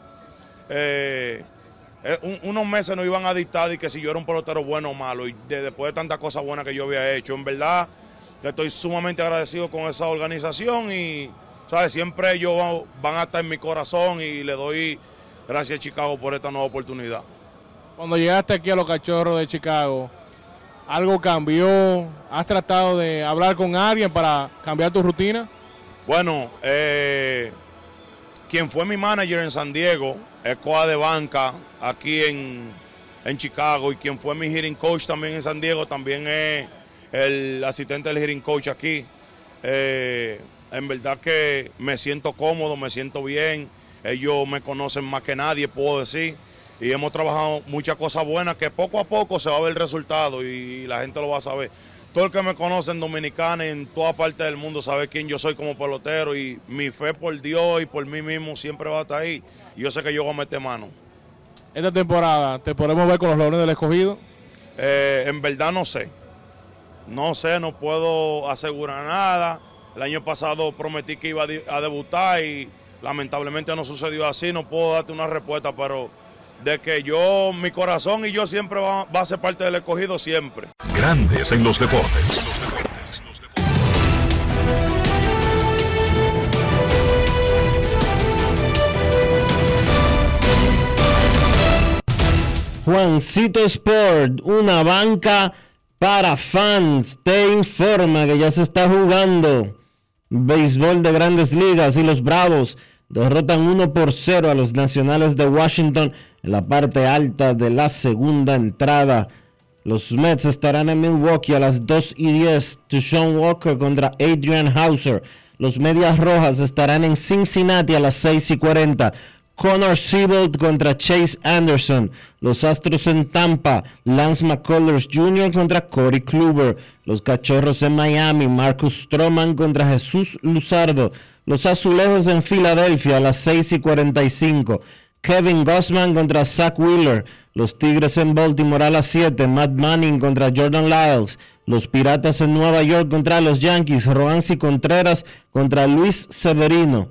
eh, eh, un- unos meses no iban a dictar y que si yo era un pelotero bueno o malo y de- después de tantas cosas buenas que yo había hecho, en verdad estoy sumamente agradecido con esa organización y ¿sabes? siempre ellos van a estar en mi corazón y le doy gracias a Chicago por esta nueva oportunidad. Cuando llegaste aquí a los cachorros de Chicago, ¿algo cambió? ¿Has tratado de hablar con alguien para cambiar tu rutina? Bueno, eh, quien fue mi manager en San Diego, es Coa de Banca, aquí en, en Chicago, y quien fue mi hitting coach también en San Diego, también es el asistente del hitting coach aquí. Eh, en verdad que me siento cómodo, me siento bien, ellos me conocen más que nadie, puedo decir, y hemos trabajado muchas cosas buenas que poco a poco se va a ver el resultado y la gente lo va a saber. Todo el que me conoce en Dominicana y en toda parte del mundo sabe quién yo soy como pelotero y mi fe por Dios y por mí mismo siempre va a estar ahí. Y yo sé que yo voy a meter mano. Esta temporada, ¿te podemos ver con los Leones del Escogido? Eh, en verdad no sé. No sé, no puedo asegurar nada. El año pasado prometí que iba a debutar y lamentablemente no sucedió así. No puedo darte una respuesta, pero de que yo, mi corazón y yo siempre va, va a ser parte del escogido, siempre. Grandes en los deportes. Juancito Sport, una banca para fans, te informa que ya se está jugando béisbol de grandes ligas y los Bravos derrotan 1 por 0 a los Nacionales de Washington en la parte alta de la segunda entrada. Los Mets estarán en Milwaukee a las 2 y 10. Sean Walker contra Adrian Hauser. Los Medias Rojas estarán en Cincinnati a las 6 y 40. Connor Siebold contra Chase Anderson. Los Astros en Tampa. Lance McCullers Jr. contra Corey Kluber. Los Cachorros en Miami. Marcus Stroman contra Jesús Luzardo. Los Azulejos en Filadelfia a las 6 y 45. Kevin Gossman contra Zach Wheeler. Los Tigres en Baltimore a las 7. Matt Manning contra Jordan Lyles. Los Piratas en Nueva York contra los Yankees. Roansi Contreras contra Luis Severino.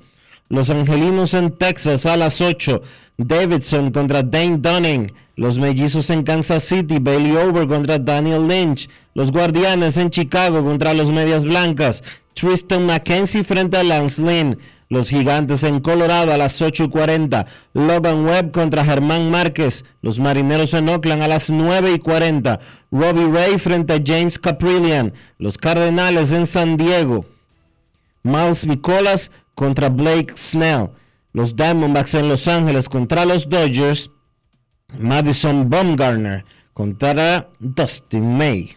Los Angelinos en Texas a las 8. Davidson contra Dane Dunning. Los Mellizos en Kansas City. Bailey Over contra Daniel Lynch. Los Guardianes en Chicago contra los Medias Blancas. Tristan McKenzie frente a Lance Lynn. Los Gigantes en Colorado a las 8 y 40. Logan Webb contra Germán Márquez. Los Marineros en Oakland a las 9 y 40. Robbie Ray frente a James Caprillian. Los Cardenales en San Diego. Miles Nicolas contra Blake Snell. Los Diamondbacks en Los Ángeles contra los Dodgers. Madison Baumgartner contra Dustin May.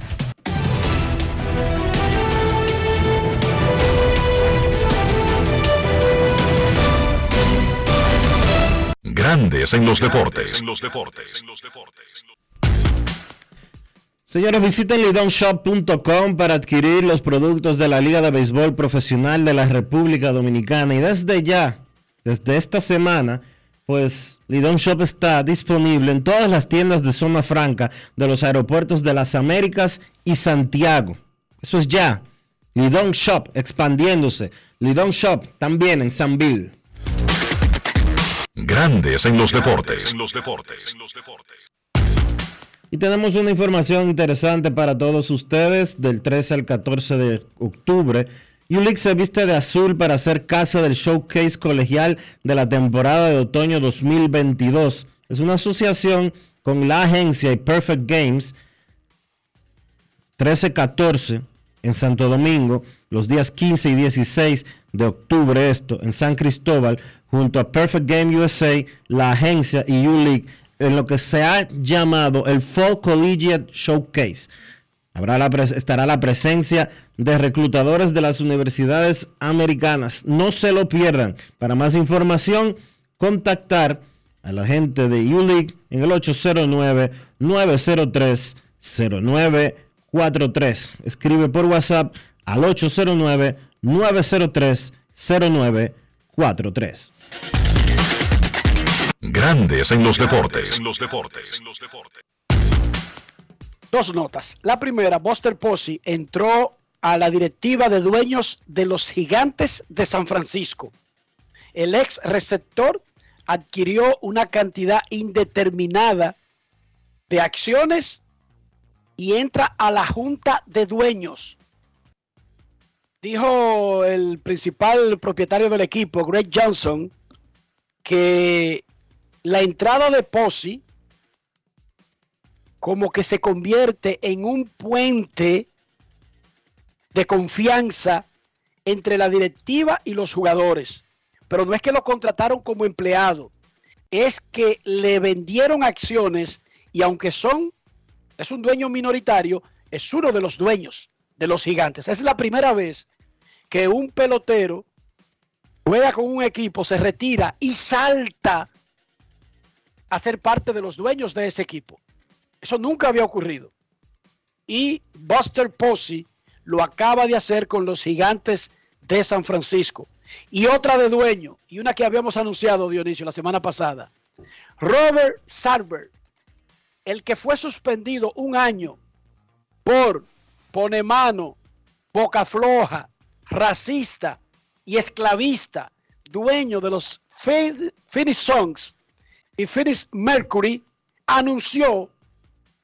Grandes en los deportes. Señores, visiten lidonshop.com para adquirir los productos de la Liga de Béisbol Profesional de la República Dominicana. Y desde ya, desde esta semana, pues Lidon Shop está disponible en todas las tiendas de zona franca de los aeropuertos de las Américas y Santiago. Eso es ya. Lidon Shop expandiéndose. Lidon Shop también en Sanville. Grandes en los deportes. Y tenemos una información interesante para todos ustedes del 13 al 14 de octubre. ULIC se viste de azul para hacer casa del showcase colegial de la temporada de otoño 2022. Es una asociación con la agencia y Perfect Games 13-14 en Santo Domingo los días 15 y 16 de octubre esto, en San Cristóbal, junto a Perfect Game USA, la agencia y U-League, en lo que se ha llamado el Fall Collegiate Showcase. Habrá la estará la presencia de reclutadores de las universidades americanas. No se lo pierdan. Para más información, contactar a la gente de U-League en el 809-903-0943. Escribe por WhatsApp al 809-903-0943. Grandes en los deportes. En los deportes. Dos notas. La primera, Buster Posey entró a la directiva de dueños de los gigantes de San Francisco. El ex receptor adquirió una cantidad indeterminada de acciones y entra a la junta de dueños. Dijo el principal propietario del equipo, Greg Johnson, que la entrada de Posey como que se convierte en un puente de confianza entre la directiva y los jugadores. Pero no es que lo contrataron como empleado, es que le vendieron acciones y aunque son, es un dueño minoritario, es uno de los dueños de los gigantes. Es la primera vez que un pelotero juega con un equipo, se retira y salta a ser parte de los dueños de ese equipo. Eso nunca había ocurrido. Y Buster Posey lo acaba de hacer con los gigantes de San Francisco. Y otra de dueño, y una que habíamos anunciado, Dionisio, la semana pasada. Robert Sarver, el que fue suspendido un año por pone mano, boca floja, racista y esclavista, dueño de los Phoenix Songs y Phoenix Mercury, anunció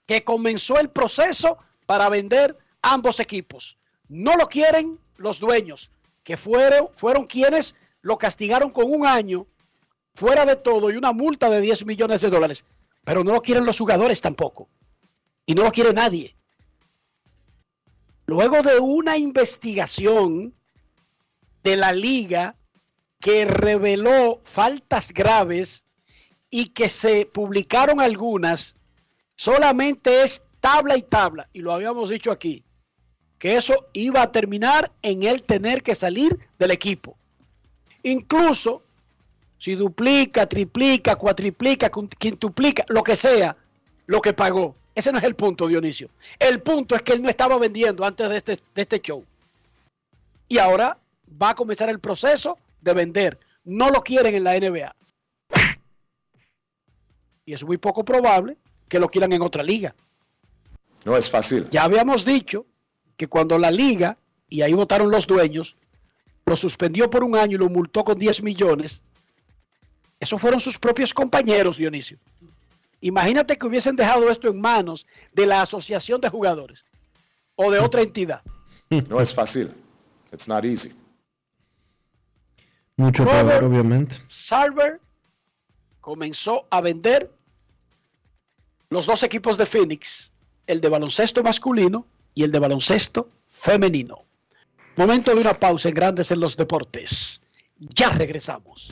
que comenzó el proceso para vender ambos equipos. No lo quieren los dueños, que fueron, fueron quienes lo castigaron con un año fuera de todo y una multa de 10 millones de dólares. Pero no lo quieren los jugadores tampoco. Y no lo quiere nadie. Luego de una investigación de la liga que reveló faltas graves y que se publicaron algunas, solamente es tabla y tabla, y lo habíamos dicho aquí, que eso iba a terminar en él tener que salir del equipo. Incluso si duplica, triplica, cuatriplica, quin- quintuplica, lo que sea, lo que pagó. Ese no es el punto, Dionisio. El punto es que él no estaba vendiendo antes de este, de este show. Y ahora va a comenzar el proceso de vender. No lo quieren en la NBA. Y es muy poco probable que lo quieran en otra liga. No es fácil. Ya habíamos dicho que cuando la liga, y ahí votaron los dueños, lo suspendió por un año y lo multó con 10 millones, esos fueron sus propios compañeros, Dionisio. Imagínate que hubiesen dejado esto en manos de la asociación de jugadores o de otra entidad. <laughs> No es fácil. It's not easy. Mucho peor, obviamente. Sarver comenzó a vender los dos equipos de Phoenix, el de baloncesto masculino y el de baloncesto femenino. Momento de una pausa en Grandes en los Deportes. Ya regresamos.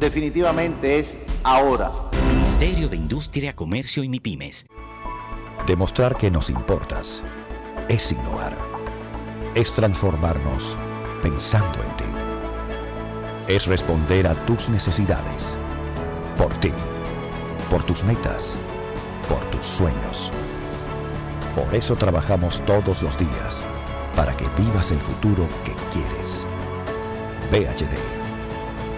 definitivamente es ahora. Ministerio de Industria, Comercio y MIPIMES. Demostrar que nos importas es innovar. Es transformarnos pensando en ti. Es responder a tus necesidades. Por ti. Por tus metas. Por tus sueños. Por eso trabajamos todos los días. Para que vivas el futuro que quieres. PHD.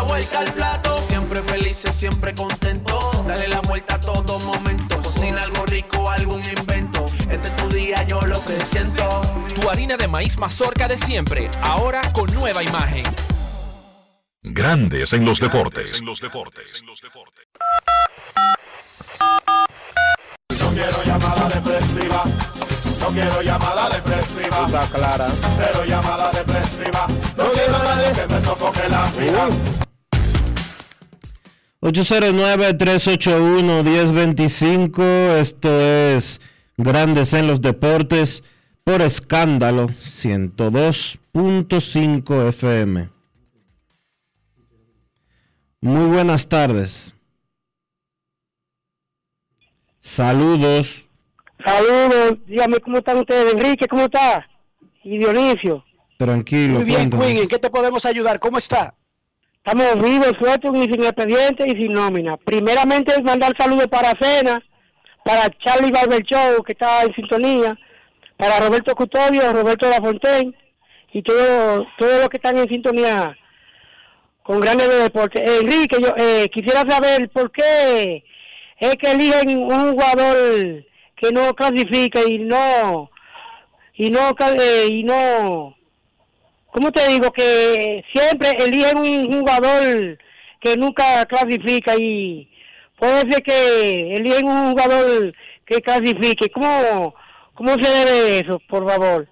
La vuelta al plato. Siempre felices, siempre contento. Dale la vuelta a todo momento. Cocina algo rico, algún invento. Este es tu día, yo lo que siento. Tu harina de maíz mazorca de siempre, ahora con nueva imagen. Grandes en los deportes. No quiero llamada depresiva. No quiero llamada depresiva. Está clara. Cero llamada depresiva. No quiero a nadie que me sofoque la vida. 809-381-1025. Esto es Grandes en los Deportes por escándalo 102.5 FM. Muy buenas tardes. Saludos. Saludos, dígame cómo están ustedes, Enrique, ¿cómo está? Y Dionisio. Tranquilo. Muy bien. Queen, ¿en qué te podemos ayudar? ¿Cómo está? Estamos vivos, sueltos y sin expediente y sin nómina. Primeramente es mandar saludos para Cena, para Charlie Barber Show, que está en sintonía, para Roberto Custodio, Roberto Lafontaine y todos todo los que están en sintonía con grandes de deporte. Enrique, yo eh, quisiera saber por qué es que eligen un jugador que no clasifica y no y no eh, y no ¿cómo te digo? que siempre eligen un jugador que nunca clasifica y puede ser que eligen un jugador que clasifique ¿cómo, cómo se debe eso? por favor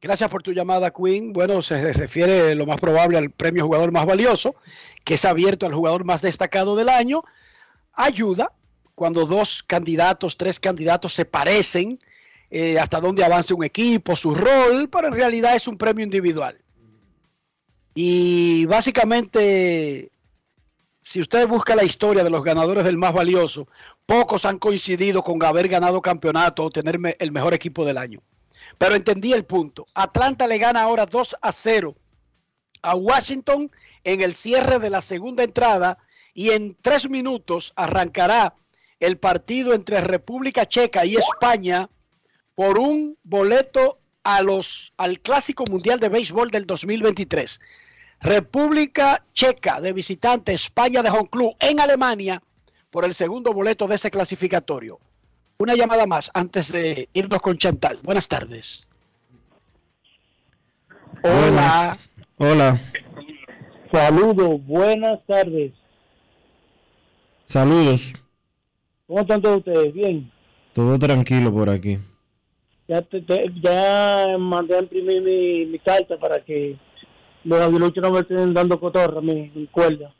Gracias por tu llamada, Queen. Bueno, se refiere lo más probable al premio jugador más valioso, que es abierto al jugador más destacado del año. Ayuda cuando dos candidatos, tres candidatos se parecen, eh, hasta dónde avance un equipo, su rol, pero en realidad es un premio individual. Y básicamente, si usted busca la historia de los ganadores del más valioso, pocos han coincidido con haber ganado campeonato o tener el mejor equipo del año. Pero entendí el punto. Atlanta le gana ahora 2 a 0 a Washington en el cierre de la segunda entrada y en tres minutos arrancará el partido entre República Checa y España por un boleto a los, al Clásico Mundial de Béisbol del 2023. República Checa de visitante, España de home club en Alemania por el segundo boleto de ese clasificatorio. Una llamada más antes de irnos con Chantal. Buenas tardes. Hola. Hola. Saludos, buenas tardes. Saludos. ¿Cómo están todos ustedes? Bien. Todo tranquilo por aquí. Ya, te- te- ya mandé a imprimir mi, mi carta para que los aguiluchos no me estén dando cotorra, mi, mi cuerda.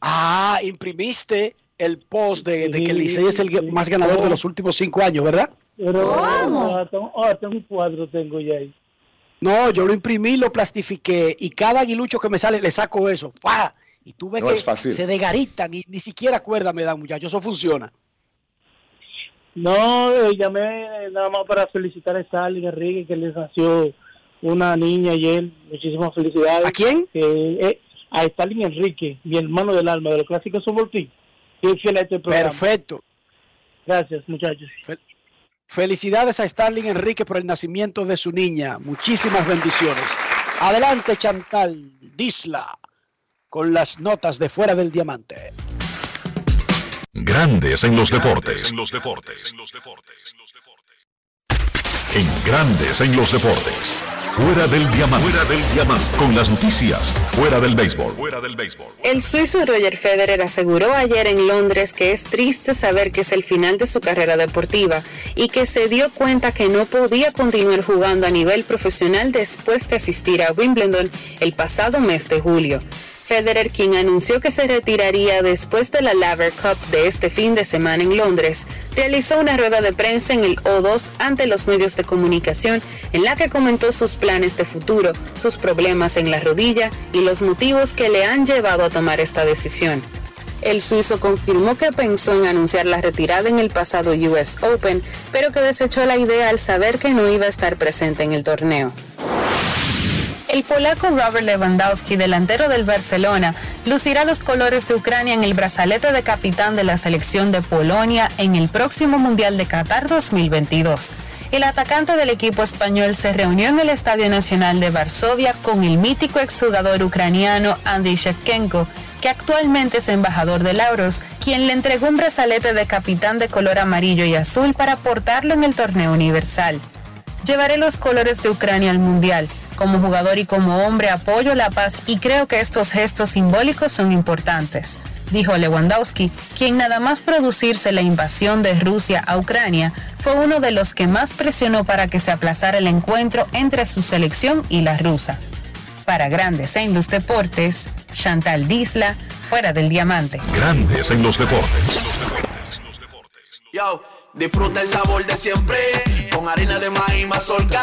Ah, imprimiste el post de, de que el Licey es el más ganador de los últimos cinco años, ¿verdad? Pero hasta, hasta un cuadro tengo ya ahí. No, yo lo imprimí, lo plastifiqué y cada aguilucho que me sale le saco eso. ¡Fua! Y tú ves No que es fácil. se desgaritan y ni siquiera cuerda me dan, muchachos. Eso funciona. No, eh, llamé nada más para felicitar a Stalin Enrique que les nació una niña ayer. Muchísimas felicidades. ¿A quién? a Stalin Enrique, mi hermano del alma de los clásicos a este programa. Perfecto. Gracias, muchachos. Felicidades a Starling Enrique por el nacimiento de su niña. Muchísimas bendiciones. Adelante, Chantal Disla, con las notas de fuera del diamante. Grandes en los deportes. En Grandes en los deportes. Fuera del diamante. Fuera del diamante. Con las noticias. Fuera del béisbol. Fuera del béisbol. El suizo Roger Federer aseguró ayer en Londres que es triste saber que es el final de su carrera deportiva y que se dio cuenta que no podía continuar jugando a nivel profesional después de asistir a Wimbledon el pasado mes de julio. Federer, quien anunció que se retiraría después de la Laver Cup de este fin de semana en Londres, realizó una rueda de prensa en el O2 ante los medios de comunicación en la que comentó sus planes de futuro, sus problemas en la rodilla y los motivos que le han llevado a tomar esta decisión. El suizo confirmó que pensó en anunciar la retirada en el pasado US Open, pero que desechó la idea al saber que no iba a estar presente en el torneo. El polaco Robert Lewandowski, delantero del Barcelona, lucirá los colores de Ucrania en el brazalete de capitán de la selección de Polonia en el próximo Mundial de Qatar 2022. El atacante del equipo español se reunió en el Estadio Nacional de Varsovia con el mítico exjugador ucraniano Andy Shevchenko, que actualmente es embajador de Lauros, quien le entregó un brazalete de capitán de color amarillo y azul para portarlo en el torneo universal. Llevaré los colores de Ucrania al Mundial. Como jugador y como hombre apoyo la paz y creo que estos gestos simbólicos son importantes, dijo Lewandowski, quien nada más producirse la invasión de Rusia a Ucrania fue uno de los que más presionó para que se aplazara el encuentro entre su selección y la rusa. Para Grandes en los Deportes, Chantal Disla, fuera del diamante. Grandes en los deportes. Yo, disfruta el sabor de siempre con harina de maíz mazorca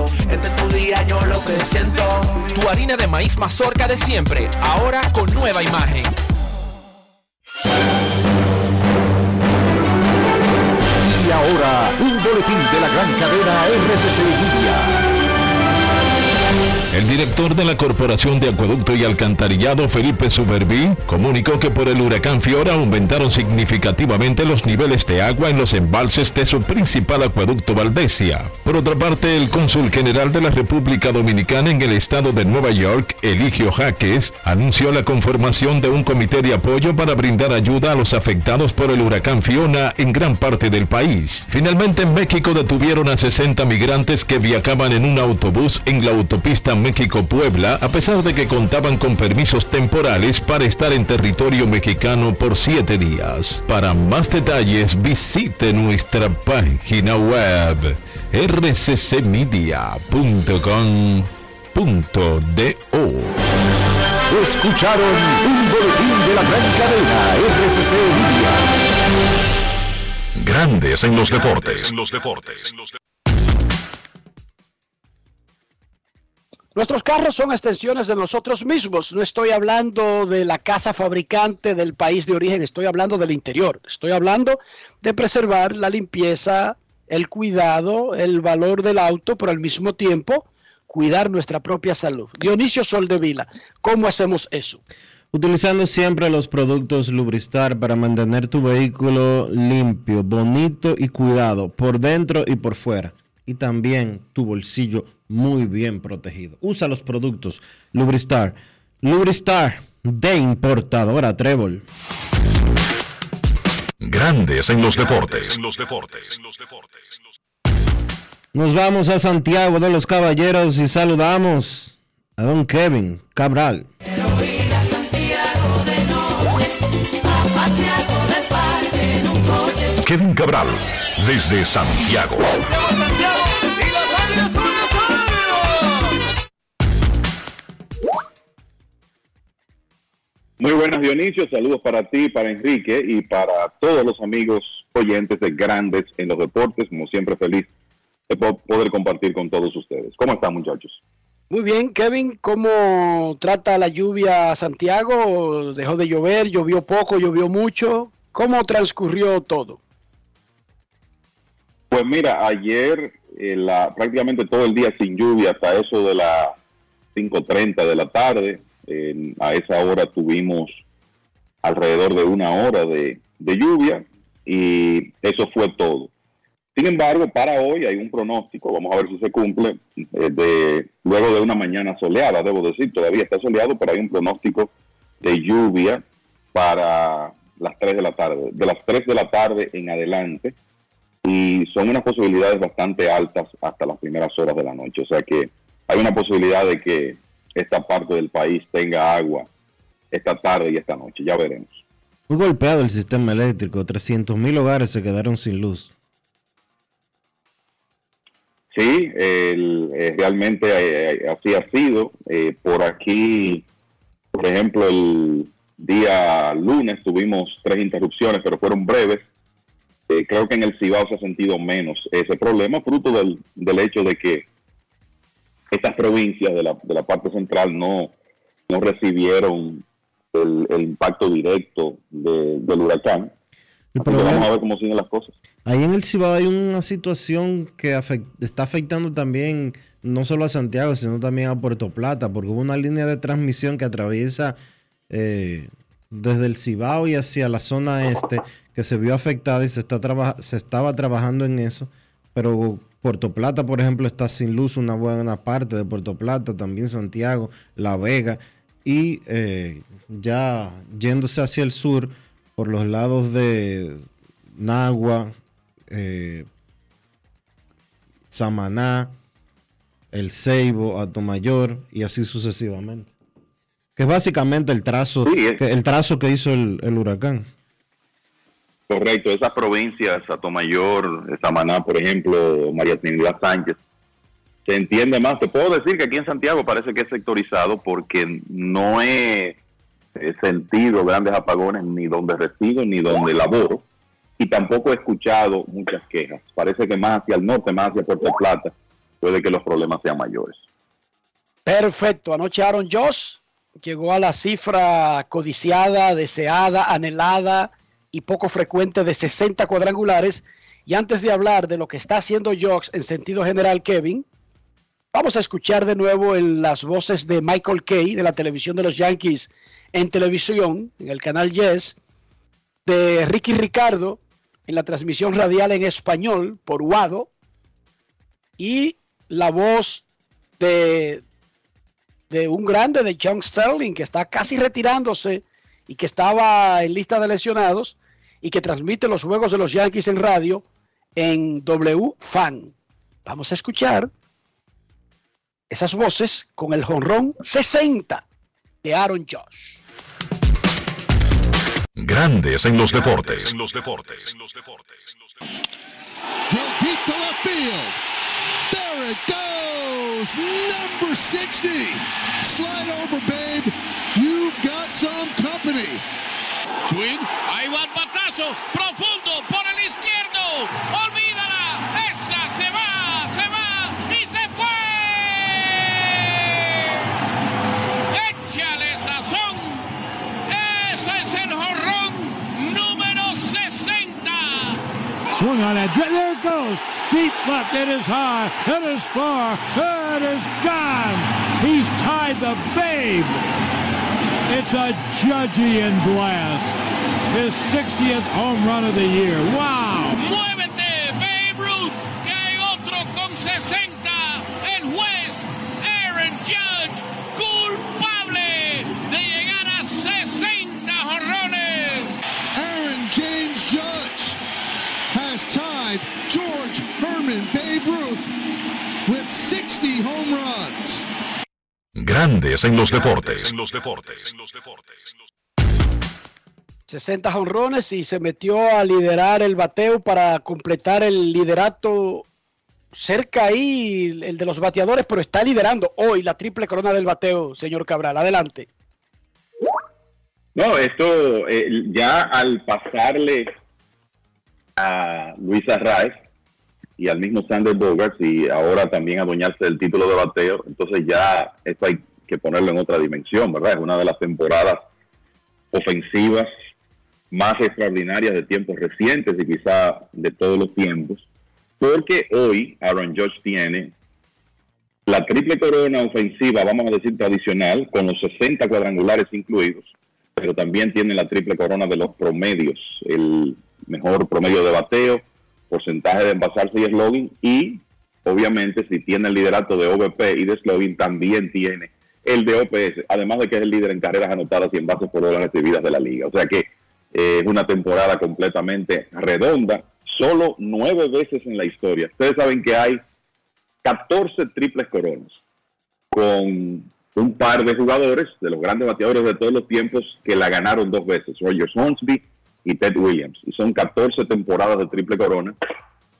Tu harina de maíz mazorca de siempre, ahora con nueva imagen. Y ahora, un boletín de la gran cadena RCC Libia. El director de la Corporación de Acueducto y Alcantarillado, Felipe Suberví, comunicó que por el huracán Fiora aumentaron significativamente los niveles de agua en los embalses de su principal acueducto Valdesia. Por otra parte, el cónsul general de la República Dominicana en el estado de Nueva York, Eligio Jaques, anunció la conformación de un comité de apoyo para brindar ayuda a los afectados por el huracán Fiona en gran parte del país. Finalmente, en México detuvieron a 60 migrantes que viajaban en un autobús en la autopista México-Puebla, a pesar de que contaban con permisos temporales para estar en territorio mexicano por siete días. Para más detalles, visite nuestra página web rccmedia.com.do. Escucharon un boletín de la gran cadena RCC Libia. Grandes en los deportes. En los deportes. Nuestros carros son extensiones de nosotros mismos. No estoy hablando de la casa fabricante del país de origen, estoy hablando del interior. Estoy hablando de preservar la limpieza, el cuidado, el valor del auto, pero al mismo tiempo cuidar nuestra propia salud. Dionisio Soldevila, ¿cómo hacemos eso? Utilizando siempre los productos Lubristar para mantener tu vehículo limpio, bonito y cuidado por dentro y por fuera. Y también tu bolsillo muy bien protegido. Usa los productos Lubristar. Lubristar de importadora Trébol. Grandes en los deportes. En los deportes. Nos vamos a Santiago de los Caballeros y saludamos a don Kevin Cabral. Kevin Cabral, desde Santiago. Muy buenas Dionisio, saludos para ti, para Enrique y para todos los amigos oyentes de Grandes en los Deportes, como siempre feliz de po- poder compartir con todos ustedes. ¿Cómo están muchachos? Muy bien, Kevin, ¿cómo trata la lluvia a Santiago? ¿Dejó de llover? ¿Llovió poco? ¿Llovió mucho? ¿Cómo transcurrió todo? Pues mira, ayer eh, prácticamente todo el día sin lluvia hasta eso de las 5.30 de la tarde. Eh, a esa hora tuvimos alrededor de una hora de, de lluvia y eso fue todo. Sin embargo, para hoy hay un pronóstico, vamos a ver si se cumple, eh, de luego de una mañana soleada, debo decir, todavía está soleado, pero hay un pronóstico de lluvia para las 3 de la tarde, de las 3 de la tarde en adelante, y son unas posibilidades bastante altas hasta las primeras horas de la noche, o sea que hay una posibilidad de que esta parte del país tenga agua esta tarde y esta noche, ya veremos. Muy golpeado el sistema eléctrico. 300 mil hogares se quedaron sin luz. Sí, el- eh, realmente eh, así ha sido. Eh, por aquí, por ejemplo, el día lunes tuvimos tres interrupciones, pero fueron breves. Eh, creo que en el Cibao se ha sentido menos ese problema, fruto del, del hecho de que estas provincias de la, de la parte central no, no recibieron el, el impacto directo de- del huracán. Problema- vamos a ver cómo siguen las cosas. Ahí en el Cibao hay una situación que afec- está afectando también no solo a Santiago, sino también a Puerto Plata, porque hubo una línea de transmisión que atraviesa eh, desde el Cibao y hacia la zona este que se vio afectada y se, está se estaba trabajando en eso, pero Puerto Plata, por ejemplo, está sin luz una buena parte de Puerto Plata, también Santiago, La Vega y eh, ya yéndose hacia el sur por los lados de Nagua, eh, Samaná, El Ceibo, Atomayor y así sucesivamente. Que es básicamente el trazo, que- el trazo que hizo el, el huracán. Correcto, esas provincias, Atomayor, Samaná, por ejemplo, María Trinidad Sánchez, se entiende más. Te puedo decir que aquí en Santiago parece que es sectorizado porque no he sentido grandes apagones ni donde resido ni donde laboro y tampoco he escuchado muchas quejas. Parece que más hacia el norte, más hacia Puerto Plata, puede que los problemas sean mayores. Perfecto. Anoche Aaron llegó a la cifra codiciada, deseada, anhelada y poco frecuente de 60 cuadrangulares. Y antes de hablar de lo que está haciendo Josh en sentido general, Kevin, vamos a escuchar de nuevo en las voces de Michael Kay de la televisión de los Yankees en televisión, en el canal Yes, de Ricky Ricardo en la transmisión radial en español por Wado y la voz de de un grande de John Sterling que está casi retirándose y que estaba en lista de lesionados y que transmite los juegos de los Yankees en radio en W Fan. Vamos a escuchar esas voces con el jonrón 60 de Aaron Josh. Grandes en los deportes. Deep to left field. There it goes. Number 60. Slide over, babe. You've got some company. Swing, ahí va el batazo, profundo por el izquierdo, olvídala, esa se va, se va y se fue. Échale sazón, ese es el jorrón número 60. Swing on that. There it goes. Deep left. It is high. It is far. It is gone. He's tied the babe. It's a Judgian blast. His 60th home run of the year. Wow. Muévete, Babe Ruth, que hay otro con 60. El juez, Aaron Judge, culpable de llegar a 60 jorrones. Aaron James Judge has tied George Herman Babe Ruth with 60 home runs. Grandes en los deportes. 60 jonrones y se metió a liderar el bateo para completar el liderato cerca ahí, el de los bateadores, pero está liderando hoy la triple corona del bateo, señor Cabral. Adelante. No, esto eh, ya al pasarle a Luis Arraez y al mismo Sander Bogarts y ahora también adueñarse del título de bateo, entonces ya esto hay que ponerlo en otra dimensión, ¿verdad? Es una de las temporadas ofensivas más extraordinarias de tiempos recientes y quizá de todos los tiempos, porque hoy Aaron Judge tiene la triple corona ofensiva, vamos a decir tradicional, con los 60 cuadrangulares incluidos, pero también tiene la triple corona de los promedios, el mejor promedio de bateo, porcentaje de envasarse y slogan, y obviamente si tiene el liderato de OVP y de slogan, también tiene el de OPS, además de que es el líder en carreras anotadas y en bases por horas recibidas de la liga. O sea que eh, es una temporada completamente redonda, solo nueve veces en la historia. Ustedes saben que hay 14 triples coronas con un par de jugadores de los grandes bateadores de todos los tiempos que la ganaron dos veces, Roger Hornsby y Ted Williams. Y son 14 temporadas de triple corona.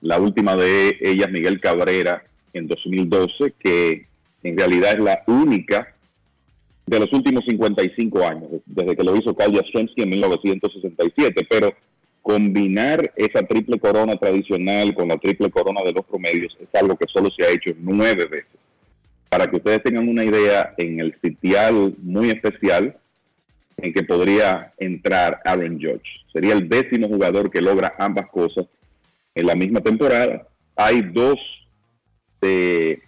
La última de ellas, Miguel Cabrera, en 2012, que en realidad es la única de los últimos 55 años, desde que lo hizo Kyle Yastrzemski en 1967, pero combinar esa triple corona tradicional con la triple corona de los promedios es algo que solo se ha hecho nueve veces. Para que ustedes tengan una idea, en el sitial muy especial en que podría entrar Aaron Judge. Sería el décimo jugador que logra ambas cosas en la misma temporada. Hay dos de,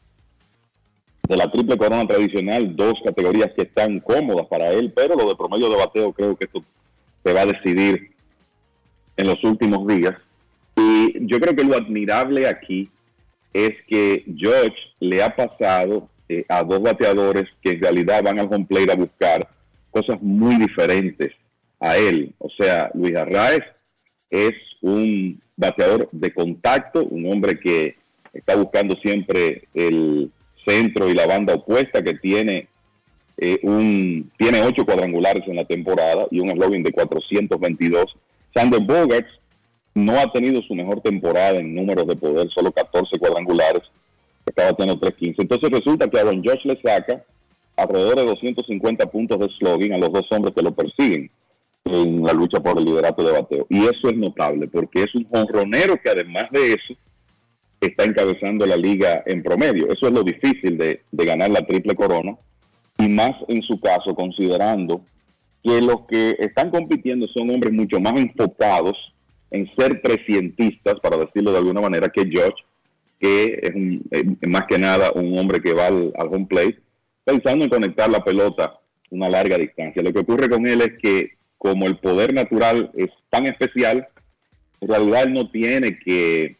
la triple corona tradicional, dos categorías que están cómodas para él, pero lo de promedio de bateo creo que esto se va a decidir en los últimos días. Y yo creo que lo admirable aquí es que George le ha pasado eh, a dos bateadores que en realidad van al home a buscar cosas muy diferentes a él. O sea, Luis Arraez es un bateador de contacto, un hombre que está buscando siempre el centro y la banda opuesta, que tiene eh, un tiene ocho cuadrangulares en la temporada y un eslogan de 422 Sander Bogarts no ha tenido su mejor temporada en números de poder, solo 14 cuadrangulares, acaba teniendo 3.15. Entonces resulta que Aaron Josh le saca alrededor de 250 puntos de slogan a los dos hombres que lo persiguen en la lucha por el liderato de bateo. Y eso es notable, porque es un jonronero que además de eso está encabezando la liga en promedio. Eso es lo difícil de, ganar la triple corona, y más en su caso, considerando que los que están compitiendo son hombres mucho más enfocados en ser presientistas, para decirlo de alguna manera, que George, que es, más que nada un hombre que va al, home plate, pensando en conectar la pelota una larga distancia. Lo que ocurre con él es que como el poder natural es tan especial, en realidad él no tiene que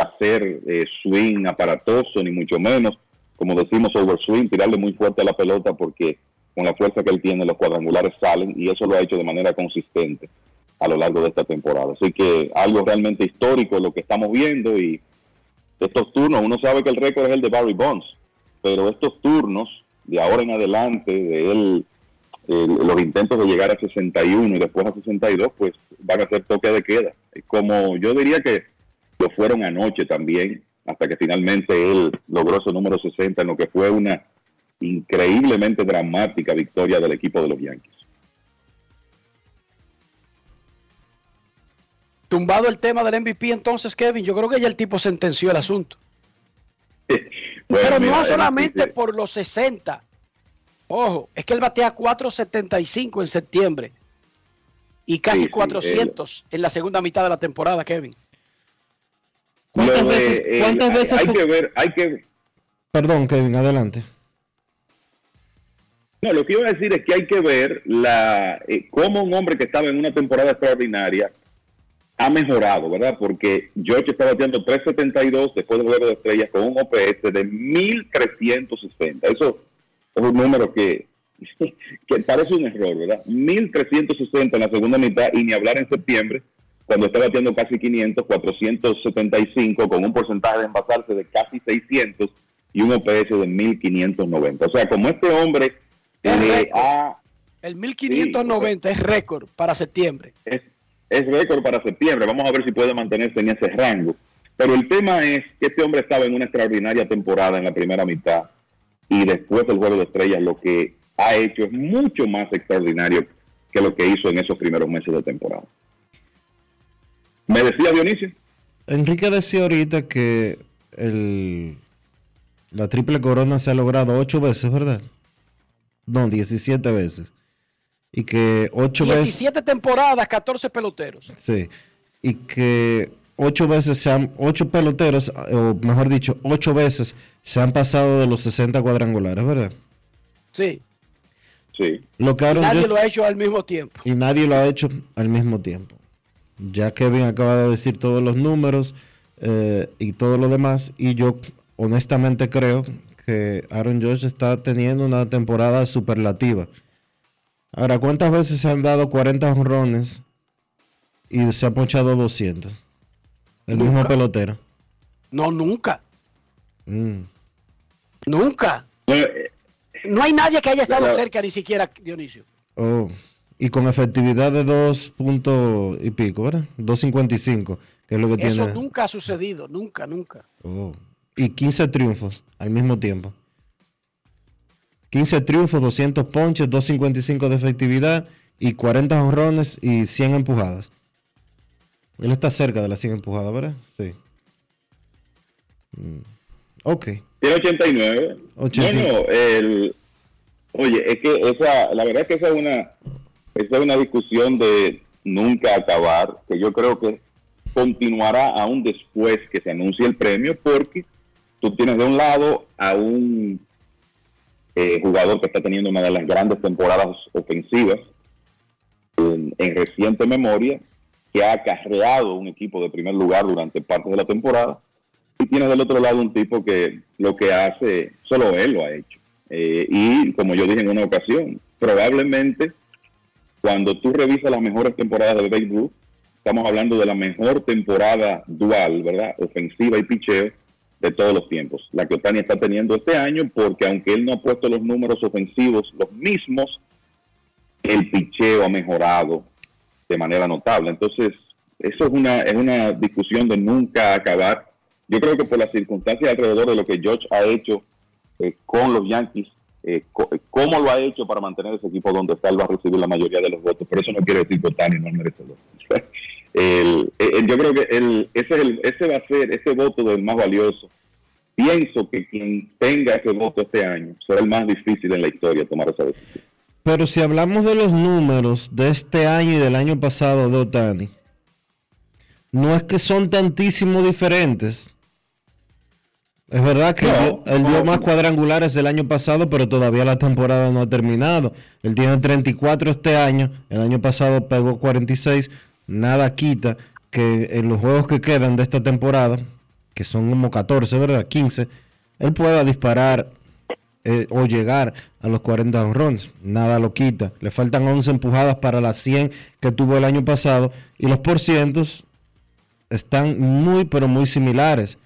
hacer eh, swing aparatoso, ni mucho menos, como decimos over swing, tirarle muy fuerte a la pelota porque con la fuerza que él tiene, los cuadrangulares salen y eso lo ha hecho de manera consistente a lo largo de esta temporada. Así que algo realmente histórico lo que estamos viendo y estos turnos, uno sabe que el récord es el de Barry Bonds, pero estos turnos de ahora en adelante, de él, los intentos de llegar a 61 y después a 62, pues van a ser toque de queda. Como yo diría que lo fueron anoche también, hasta que finalmente él logró ese número 60 en lo que fue una increíblemente dramática victoria del equipo de los Yankees. Tumbado el tema del MVP entonces, Kevin, yo creo que ya el tipo sentenció el asunto. <laughs> Pero no solamente por los 60. Ojo, es que él batea 4.75 en septiembre y casi 400 en la segunda mitad de la temporada, Kevin. ¿Cuántas veces, cuántas veces hay, que ver, hay que Perdón, Kevin, adelante. No, lo que iba a decir es que hay que ver la eh, cómo un hombre que estaba en una temporada extraordinaria ha mejorado, ¿verdad? Porque George está bateando 3.72 después del juego de estrellas con un OPS de 1.360. Eso es un número que, <laughs> que parece un error, ¿verdad? 1.360 en la segunda mitad y ni hablar en septiembre, cuando está bateando casi 500, 475 con un porcentaje de envasarse de casi 600 y un OPS de 1.590. O sea, como este hombre el 1590 es récord para septiembre. Es, es récord para septiembre. Vamos a ver si puede mantenerse en ese rango. Pero el tema es que este hombre estaba en una extraordinaria temporada en la primera mitad y después del juego de estrellas lo que ha hecho es mucho más extraordinario que lo que hizo en esos primeros meses de temporada. ¿Me decía Dionisio? Enrique decía ahorita que el, la triple corona se ha logrado ocho veces, ¿verdad? No, 17 veces. Y que 8 veces. 17 temporadas, 14 peloteros. Sí. Y que 8 veces se han. 8 peloteros, o mejor dicho, 8 veces se han pasado de los 60 cuadrangulares, ¿verdad? Sí. Sí. Lo que y nadie lo ha hecho al mismo tiempo. Y nadie lo ha hecho al mismo tiempo. Ya Kevin acaba de decir todos los números eh, y todo lo demás. Y yo honestamente creo que Aaron Josh está teniendo una temporada superlativa. Ahora, ¿cuántas veces se han dado 40 honrones y se ha ponchado 200? El mismo pelotero. No, nunca. Mm. Nunca. No hay nadie que haya estado cerca, ni siquiera Dionisio. Oh. Y con efectividad de 2 puntos y pico, ¿verdad? 2.55, que es lo que tiene. Eso nunca ha sucedido, nunca, nunca. Oh y 15 triunfos al mismo tiempo. 15 triunfos, 200 ponches, 255 de efectividad y 40 honrones y 100 empujadas. Él está cerca de las 100 empujadas, ¿verdad? Sí. Mm, Ok. Tiene 89. 89. No, no, el, oye, es que esa, la verdad es que esa es una, esa es una discusión de nunca acabar, que yo creo que continuará aún después que se anuncie el premio, porque tú tienes de un lado a un eh, jugador que está teniendo una de las grandes temporadas ofensivas en, en reciente memoria, que ha acarreado un equipo de primer lugar durante parte de la temporada, y tienes del otro lado un tipo que lo que hace, solo él lo ha hecho. Eh, y como yo dije en una ocasión, probablemente cuando tú revisas las mejores temporadas de Ruth, estamos hablando de la mejor temporada dual, ¿verdad? Ofensiva y picheo de todos los tiempos. La que Otani está teniendo este año, porque aunque él no ha puesto los números ofensivos los mismos, el picheo ha mejorado de manera notable. Entonces, eso es una, es una discusión de nunca acabar. Yo creo que por las circunstancias alrededor de lo que George ha hecho eh, con los Yankees, eh, co- eh, cómo lo ha hecho para mantener ese equipo donde está, él va a recibir la mayoría de los votos. Pero eso no quiere decir que Otani no es merecedor. <laughs> El- el- yo creo que ese, ese va a ser, ese voto del más valioso. Pienso que quien tenga ese voto este año será el más difícil en la historia tomar esa decisión. Pero si hablamos de los números de este año y del año pasado de Otani, no es que son tantísimo diferentes. Es verdad que él dio- él dio más cuadrangulares del año pasado, pero todavía la temporada no ha terminado. Él tiene 34 este año, el año pasado pegó 46. Nada quita que en los juegos que quedan de esta temporada, que son como 14, ¿verdad? 15, él pueda disparar eh, o llegar a los 40 honrones. Nada lo quita. Le faltan 11 empujadas para las 100 que tuvo el año pasado y los porcientos están muy pero muy similares.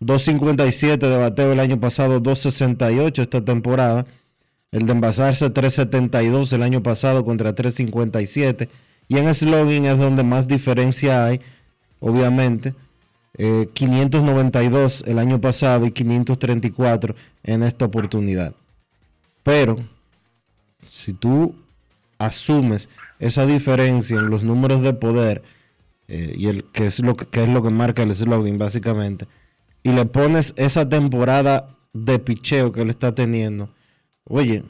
2.57 de bateo el año pasado, 2.68 esta temporada. El de envasarse 3.72 el año pasado contra 3.57. Y en slugging es donde más diferencia hay, obviamente. Eh, 592 el año pasado y 534 en esta oportunidad. Pero si tú asumes esa diferencia en los números de poder eh, y el que es lo que, que es lo que marca el slogan básicamente y le pones esa temporada de picheo que él está teniendo, oye,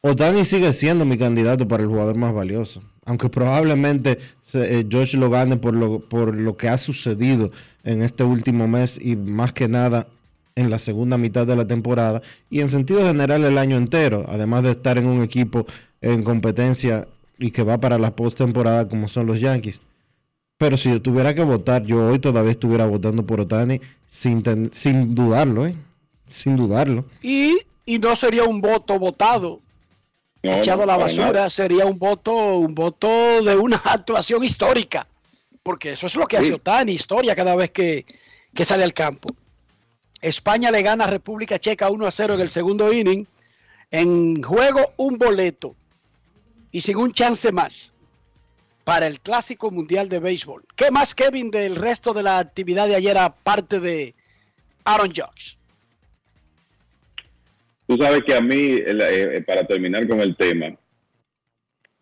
Otani sigue siendo mi candidato para el jugador más valioso. Aunque probablemente se- eh, George lo gane por lo, por lo que ha sucedido en este último mes y más que nada en la segunda mitad de la temporada y en sentido general el año entero, además de estar en un equipo en competencia y que va para la postemporada como son los Yankees. Pero si yo tuviera que votar, yo hoy todavía estuviera votando por Otani sin, sin dudarlo, ¿eh? Sin dudarlo. Y, y no sería un voto votado, No, echado a la basura, nada. sería un voto, un voto de una <laughs> actuación histórica. Porque eso es lo que hace Sí. Otani, historia cada vez que, que sale al campo. España le gana a República Checa 1 a 0 en el segundo inning. En juego un boleto y sin un chance más para el Clásico Mundial de Béisbol. ¿Qué más, Kevin, del resto de la actividad de ayer aparte de Aaron Judge? Tú sabes que a mí, el- eh, para terminar con el tema,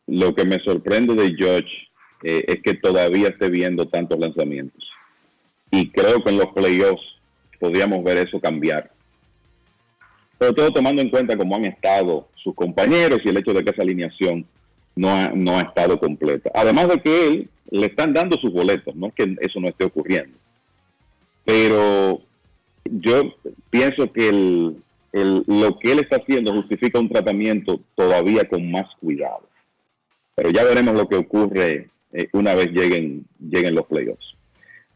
lo que me sorprende de George eh, es que todavía esté viendo tantos lanzamientos. Y creo que en los playoffs podríamos ver eso cambiar. Pero todo tomando en cuenta cómo han estado sus compañeros y el hecho de que esa alineación no ha, no ha estado completa. Además de que él le están dando sus boletos, no es que eso no esté ocurriendo. Pero yo pienso que el, el- lo que él está haciendo justifica un tratamiento todavía con más cuidado. Pero ya veremos lo que ocurre eh, una vez lleguen, lleguen los playoffs.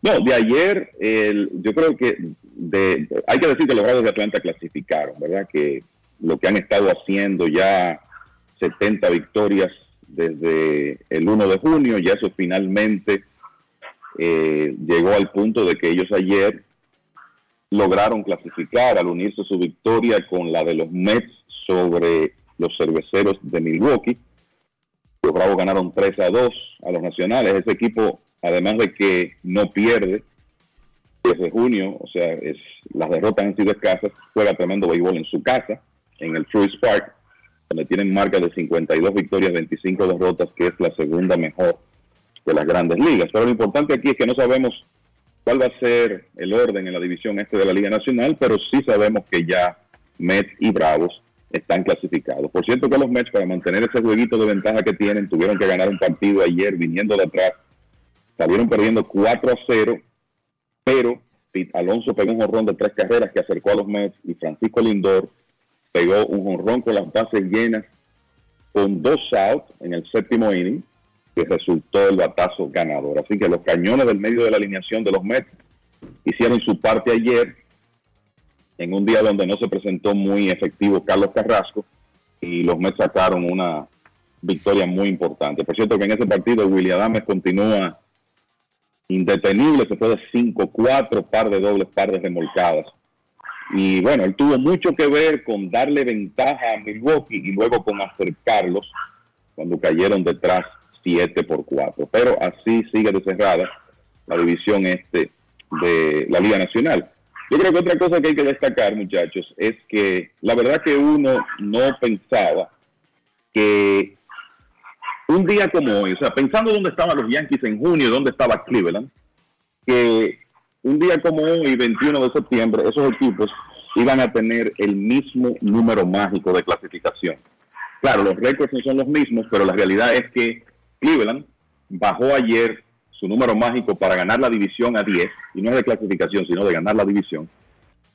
No, de ayer, el- yo creo que de, hay que decir que los Bravos de Atlanta clasificaron, ¿verdad? Que lo que han estado haciendo ya 70 victorias desde el 1 de junio, ya eso finalmente eh, llegó al punto de que ellos ayer lograron clasificar al unirse su victoria con la de los Mets sobre los cerveceros de Milwaukee. Los Bravos ganaron 3 a 2 a los nacionales. Ese equipo, además de que no pierde, 10 de junio, o sea, es, las derrotas han sido escasas, juega tremendo béisbol en su casa, en el Truist Park, donde tienen marca de 52 victorias, 25 derrotas, que es la segunda mejor de las grandes ligas. Pero lo importante aquí es que no sabemos cuál va a ser el orden en la división este de la Liga Nacional, pero sí sabemos que ya Mets y Bravos están clasificados. Por cierto que los Mets, para mantener ese jueguito de ventaja que tienen, tuvieron que ganar un partido ayer viniendo de atrás. Salieron perdiendo 4 a 0, pero Alonso pegó un jonrón de tres carreras que acercó a los Mets y Francisco Lindor pegó un jonrón con las bases llenas con dos outs en el séptimo inning que resultó el batazo ganador. Así que los cañones del medio de la alineación de los Mets hicieron su parte ayer en un día donde no se presentó muy efectivo Carlos Carrasco y los Mets sacaron una victoria muy importante. Por cierto que en ese partido William Adames continúa indetenible, se fue de 5-4, par de dobles, par de remolcadas. Y bueno, él tuvo mucho que ver con darle ventaja a Milwaukee y luego con acercarlos cuando cayeron detrás 7 por 4. Pero así sigue cerrada la división este de la Liga Nacional. Yo creo que otra cosa que hay que destacar, muchachos, es que la verdad que uno no pensaba que un día como hoy, o sea, pensando dónde estaban los Yankees en junio, dónde estaba Cleveland, que un día como hoy, 21 de septiembre, esos equipos iban a tener el mismo número mágico de clasificación. Claro, los récords no son los mismos, pero la realidad es que Cleveland bajó ayer su número mágico para ganar la división a 10, y no es de clasificación, sino de ganar la división.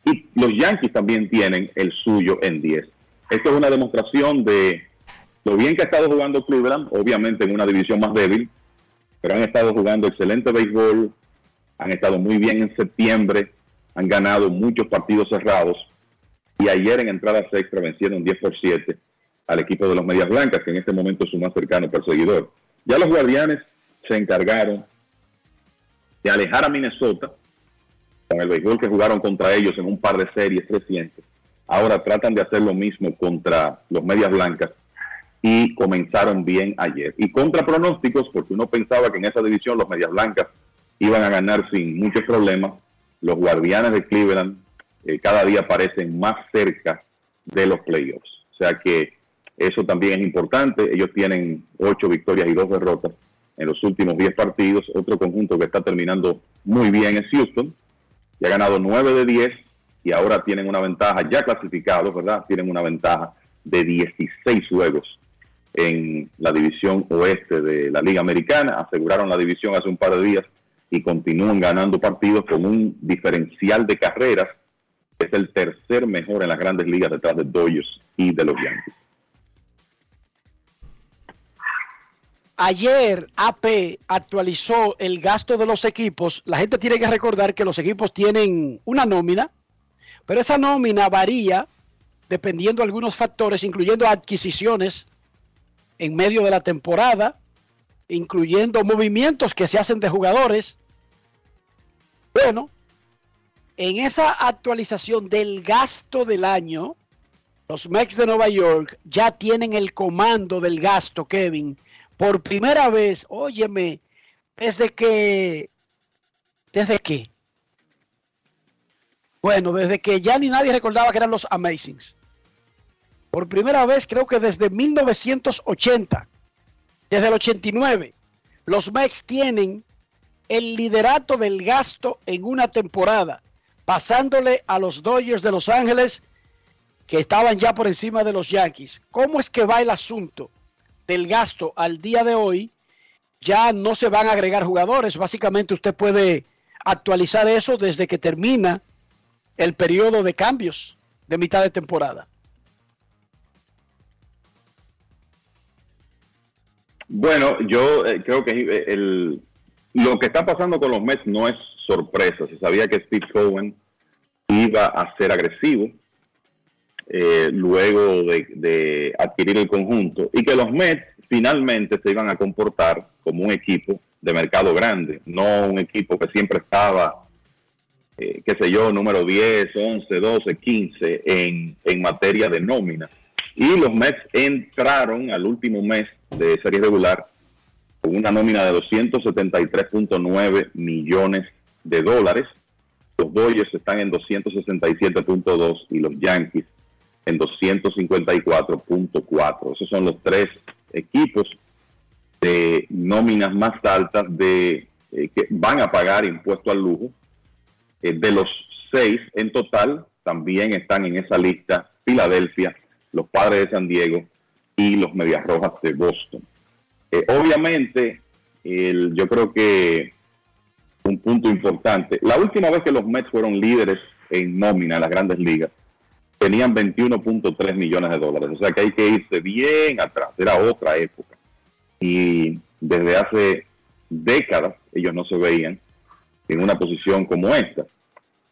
Y los Yankees también tienen el suyo en 10. Esto es una demostración de lo bien que ha estado jugando Cleveland, obviamente en una división más débil, pero han estado jugando excelente béisbol, han estado muy bien en septiembre, han ganado muchos partidos cerrados y ayer en entradas extra vencieron 10 por 7 al equipo de los Medias Blancas, que en este momento es su más cercano perseguidor. Ya los Guardianes se encargaron de alejar a Minnesota con el béisbol que jugaron contra ellos en un par de series recientes. Ahora tratan de hacer lo mismo contra los Medias Blancas y comenzaron bien ayer. Y contra pronósticos, porque uno pensaba que en esa división los Medias Blancas iban a ganar sin muchos problemas, los Guardianes de Cleveland eh, cada día parecen más cerca de los playoffs. O sea que eso también es importante. Ellos tienen ocho victorias y dos derrotas en los últimos diez partidos. Otro conjunto que está terminando muy bien es Houston, que ha ganado nueve de diez y ahora tienen una ventaja, ya clasificados, ¿verdad? Tienen una ventaja de 16 juegos en la división oeste de la Liga Americana. Aseguraron la división hace un par de días y continúan ganando partidos con un diferencial de carreras es el tercer mejor en las grandes ligas detrás de Dodgers y de los Yankees. Ayer AP actualizó el gasto de los equipos. La gente tiene que recordar que los equipos tienen una nómina, pero esa nómina varía dependiendo de algunos factores, incluyendo adquisiciones en medio de la temporada, incluyendo movimientos que se hacen de jugadores. Bueno, en esa actualización del gasto del año, los Mets de Nueva York ya tienen el comando del gasto, Kevin. Por primera vez, óyeme, desde que... ¿Desde qué? Bueno, desde que ya ni nadie recordaba que eran los Amazings. Por primera vez, creo que desde 1980, desde el 89, los Mets tienen el liderato del gasto en una temporada, pasándole a los Dodgers de Los Ángeles, que estaban ya por encima de los Yankees. ¿Cómo es que va el asunto del gasto al día de hoy? Ya no se van a agregar jugadores. Básicamente usted puede actualizar eso desde que termina el periodo de cambios de mitad de temporada. Bueno, yo eh, creo que eh, el, lo que está pasando con los Mets no es sorpresa. Se sabía que Steve Cohen iba a ser agresivo eh, luego de, adquirir el conjunto y que los Mets finalmente se iban a comportar como un equipo de mercado grande, no un equipo que siempre estaba, eh, qué sé yo, número 10, 11, 12, 15 en, en materia de nómina. Y los Mets entraron al último mes de serie regular con una nómina de 273.9 millones de dólares. Los Dodgers están en 267.2 y los Yankees en 254.4. Esos son los tres equipos de nóminas más altas de eh, que van a pagar impuesto al lujo. Eh, de los seis en total, también están en esa lista Filadelfia, los Padres de San Diego y los Medias Rojas de Boston. Eh, obviamente, el, yo creo que un punto importante, la última vez que los Mets fueron líderes en nómina en las grandes ligas, tenían 21.3 millones de dólares. O sea que hay que irse bien atrás, era otra época. Y desde hace décadas ellos no se veían en una posición como esta.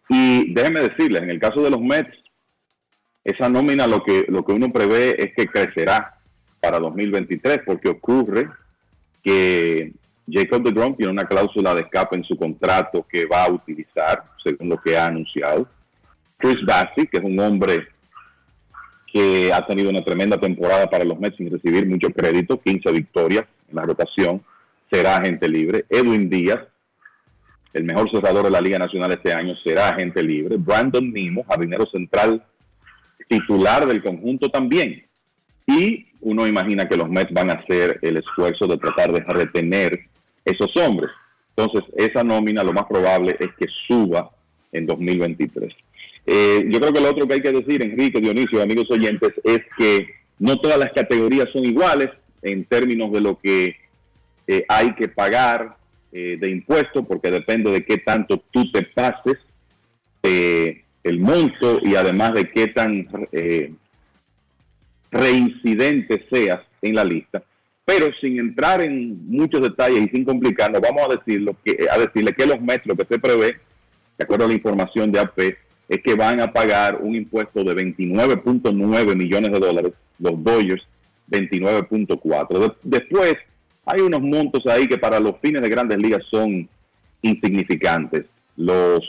Y déjenme decirles, en el caso de los Mets, esa nómina lo que, lo que uno prevé es que crecerá para 2023, porque ocurre que Jacob de Grom tiene una cláusula de escape en su contrato que va a utilizar, según lo que ha anunciado. Chris Bassi, que es un hombre que ha tenido una tremenda temporada para los Mets sin recibir mucho crédito, 15 victorias en la rotación, será agente libre. Edwin Díaz, el mejor cerrador de la Liga Nacional este año, será agente libre. Brandon Nimo, jardinero central titular del conjunto también. Y uno imagina que los Mets van a hacer el esfuerzo de tratar de retener esos hombres. Entonces, esa nómina lo más probable es que suba en 2023. Eh, yo creo que lo otro que hay que decir, Enrique, Dionisio, amigos oyentes, es que no todas las categorías son iguales en términos de lo que eh, hay que pagar eh, de impuestos, porque depende de qué tanto tú te pases el monto y además de qué tan reincidente seas en la lista. Pero sin entrar en muchos detalles y sin complicarnos, vamos a decirlo que a decirle que los metros que se prevé, de acuerdo a la información de AP, es que van a pagar un impuesto de 29.9 millones de dólares, los Dodgers 29.4. Después hay unos montos ahí que para los fines de grandes ligas son insignificantes. Los,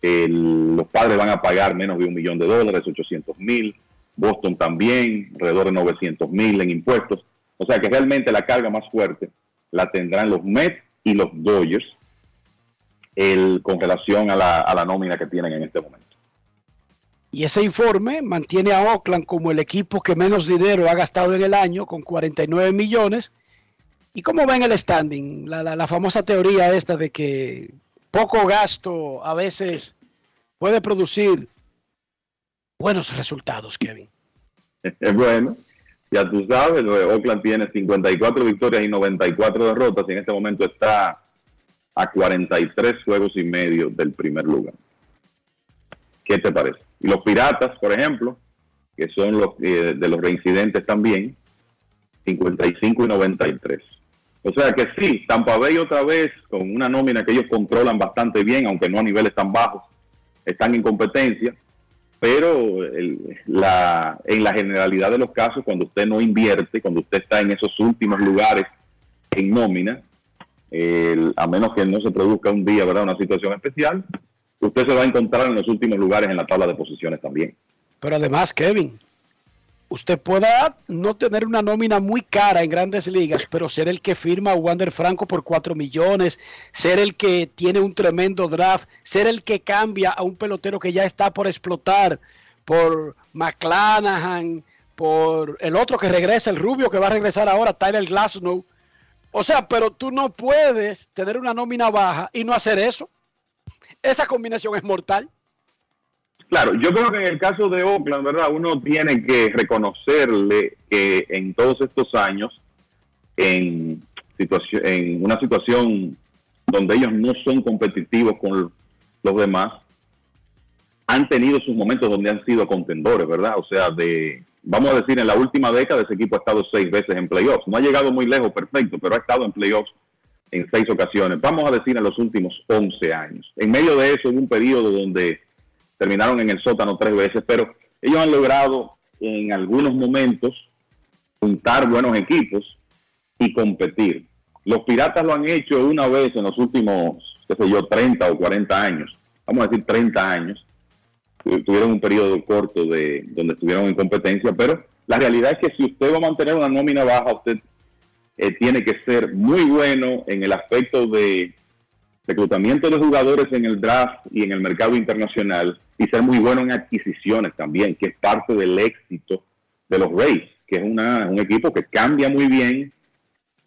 los padres van a pagar menos de un millón de dólares, 800 mil. Boston también, alrededor de 900 mil en impuestos. O sea que realmente la carga más fuerte la tendrán los Mets y los Dodgers el, con relación a la, a la nómina que tienen en este momento. Y ese informe mantiene a Oakland como el equipo que menos dinero ha gastado en el año, con 49 millones. ¿Y cómo ven el standing? La, la, la, famosa teoría esta de que poco gasto a veces puede producir buenos resultados, Kevin. <laughs> Bueno, ya tú sabes, Oakland tiene 54 victorias y 94 derrotas y en este momento está a 43 juegos y medio del primer lugar. ¿Qué te parece? Y los Piratas, por ejemplo, que son los eh, de los reincidentes también, 55 y 93. O sea que sí, Tampa Bay otra vez con una nómina que ellos controlan bastante bien, aunque no a niveles tan bajos, están en competencia, pero la, en la generalidad de los casos, cuando usted no invierte, cuando usted está en esos últimos lugares en nómina, a menos que no se produzca un día, ¿verdad? Una situación especial, usted se va a encontrar en los últimos lugares en la tabla de posiciones también. Pero además, Kevin, usted pueda no tener una nómina muy cara en grandes ligas, pero ser el que firma a Wander Franco por 4 millones, ser el que tiene un tremendo draft, ser el que cambia a un pelotero que ya está por explotar, por McClanahan, por el otro que regresa, el rubio que va a regresar ahora, Tyler Glasnow. O sea, pero tú no puedes tener una nómina baja y no hacer eso. Esa combinación es mortal. Claro, yo creo que en el caso de Oakland, ¿verdad? Uno tiene que reconocerle que en todos estos años, en, en una situación donde ellos no son competitivos con los demás, han tenido sus momentos donde han sido contendores, ¿verdad? O sea, de, vamos a decir, en la última década ese equipo ha estado seis veces en playoffs. No ha llegado muy lejos, perfecto, pero ha estado en playoffs en seis ocasiones. Vamos a decir en los últimos 11 años. En medio de eso hubo un periodo donde terminaron en el sótano tres veces, pero ellos han logrado en algunos momentos juntar buenos equipos y competir. Los Piratas lo han hecho una vez en los últimos, qué sé yo, 30 o 40 años. Vamos a decir 30 años. Tuvieron un periodo corto de donde estuvieron en competencia, pero la realidad es que si usted va a mantener una nómina baja, usted eh, tiene que ser muy bueno en el aspecto de, reclutamiento de jugadores en el draft y en el mercado internacional y ser muy bueno en adquisiciones también, que es parte del éxito de los Rays, que es una, un equipo que cambia muy bien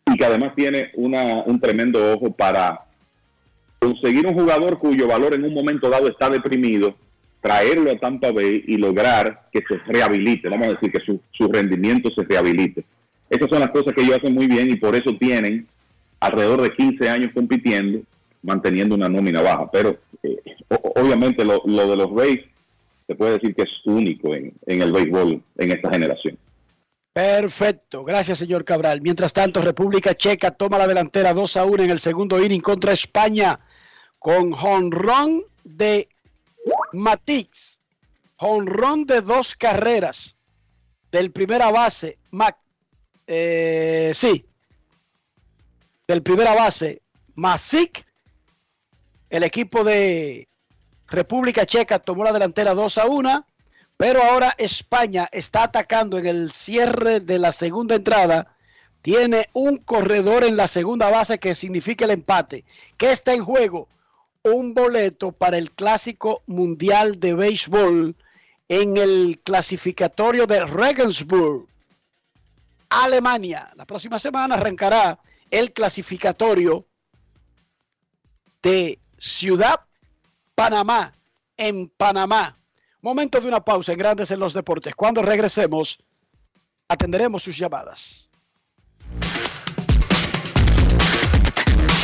y que además tiene una, un tremendo ojo para conseguir un jugador cuyo valor en un momento dado está deprimido, traerlo a Tampa Bay y lograr que se rehabilite, vamos a decir que su, su rendimiento se rehabilite. Esas son las cosas que ellos hacen muy bien y por eso tienen alrededor de 15 años compitiendo, manteniendo una nómina baja. Pero eh, obviamente lo, lo de los Rays se puede decir que es único en, en el béisbol en esta generación. Perfecto, gracias señor Cabral. Mientras tanto, República Checa toma la delantera 2 a 1 en el segundo inning contra España con jonrón de Matix, jonrón de dos carreras del primera base, Mac, eh, sí, del primera base, Masic. El equipo de República Checa tomó la delantera 2 a 1. Pero ahora España está atacando en el cierre de la segunda entrada. Tiene un corredor en la segunda base que significa el empate. ¿Qué está en juego? Un boleto para el Clásico Mundial de Béisbol en el clasificatorio de Regensburg, Alemania. La próxima semana arrancará el clasificatorio de Ciudad Panamá, en Panamá. Momento de una pausa en Grandes en los Deportes. Cuando regresemos, atenderemos sus llamadas.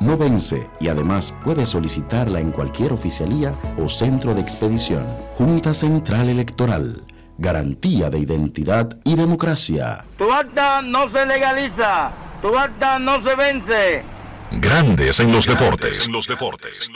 no vence y además puedes solicitarla en cualquier oficialía o centro de expedición. Junta Central Electoral. Garantía de identidad y democracia. Tu acta no se legaliza, tu acta no se vence. Grandes en los deportes. En los deportes.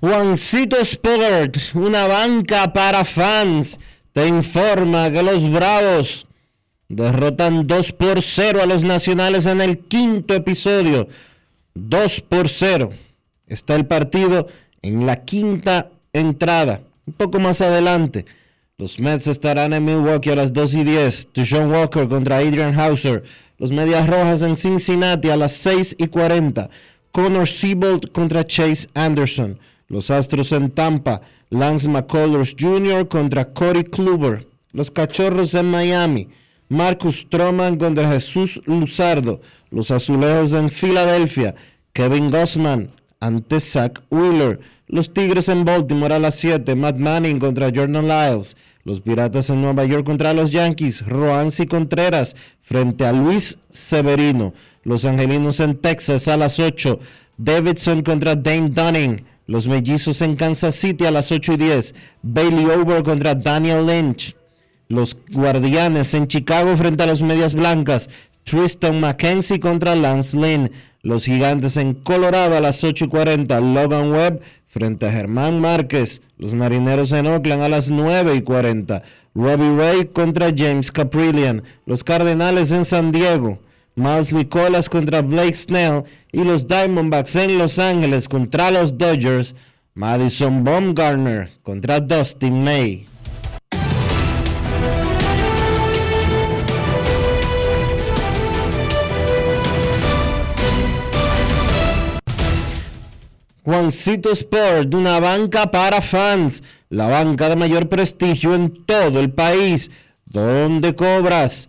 Juancito Sport, una banca para fans, te informa que los Bravos derrotan 2 por 0 a los Nacionales en el quinto episodio. 2 por 0. Está el partido en la quinta entrada. Un poco más adelante. Los Mets estarán en Milwaukee a las 2 y 10. John Walker contra Adrian Hauser. Los Medias Rojas en Cincinnati a las 6 y 40. Connor Siebold contra Chase Anderson. Los Astros en Tampa. Lance McCullers Jr. contra Corey Kluber. Los Cachorros en Miami. Marcus Stroman contra Jesús Luzardo. Los Azulejos en Filadelfia. Kevin Gossman ante Zach Wheeler. Los Tigres en Baltimore a las 7. Matt Manning contra Jordan Lyles. Los Piratas en Nueva York contra los Yankees. Roansi Contreras frente a Luis Severino. Los Angelinos en Texas a las 8. Davidson contra Dane Dunning. Los Mellizos en Kansas City a las 8 y 10. Bailey Over contra Daniel Lynch. Los Guardianes en Chicago frente a los Medias Blancas. Tristan McKenzie contra Lance Lynn. Los Gigantes en Colorado a las 8 y 40. Logan Webb frente a Germán Márquez. Los Marineros en Oakland a las 9 y 40. Robbie Ray contra James Caprillion. Los Cardenales en San Diego. Miles Nicolas contra Blake Snell. Y los Diamondbacks en Los Ángeles contra los Dodgers. Madison Baumgartner contra Dustin May. Juancito Sport, una banca para fans, la banca de mayor prestigio en todo el país, donde cobras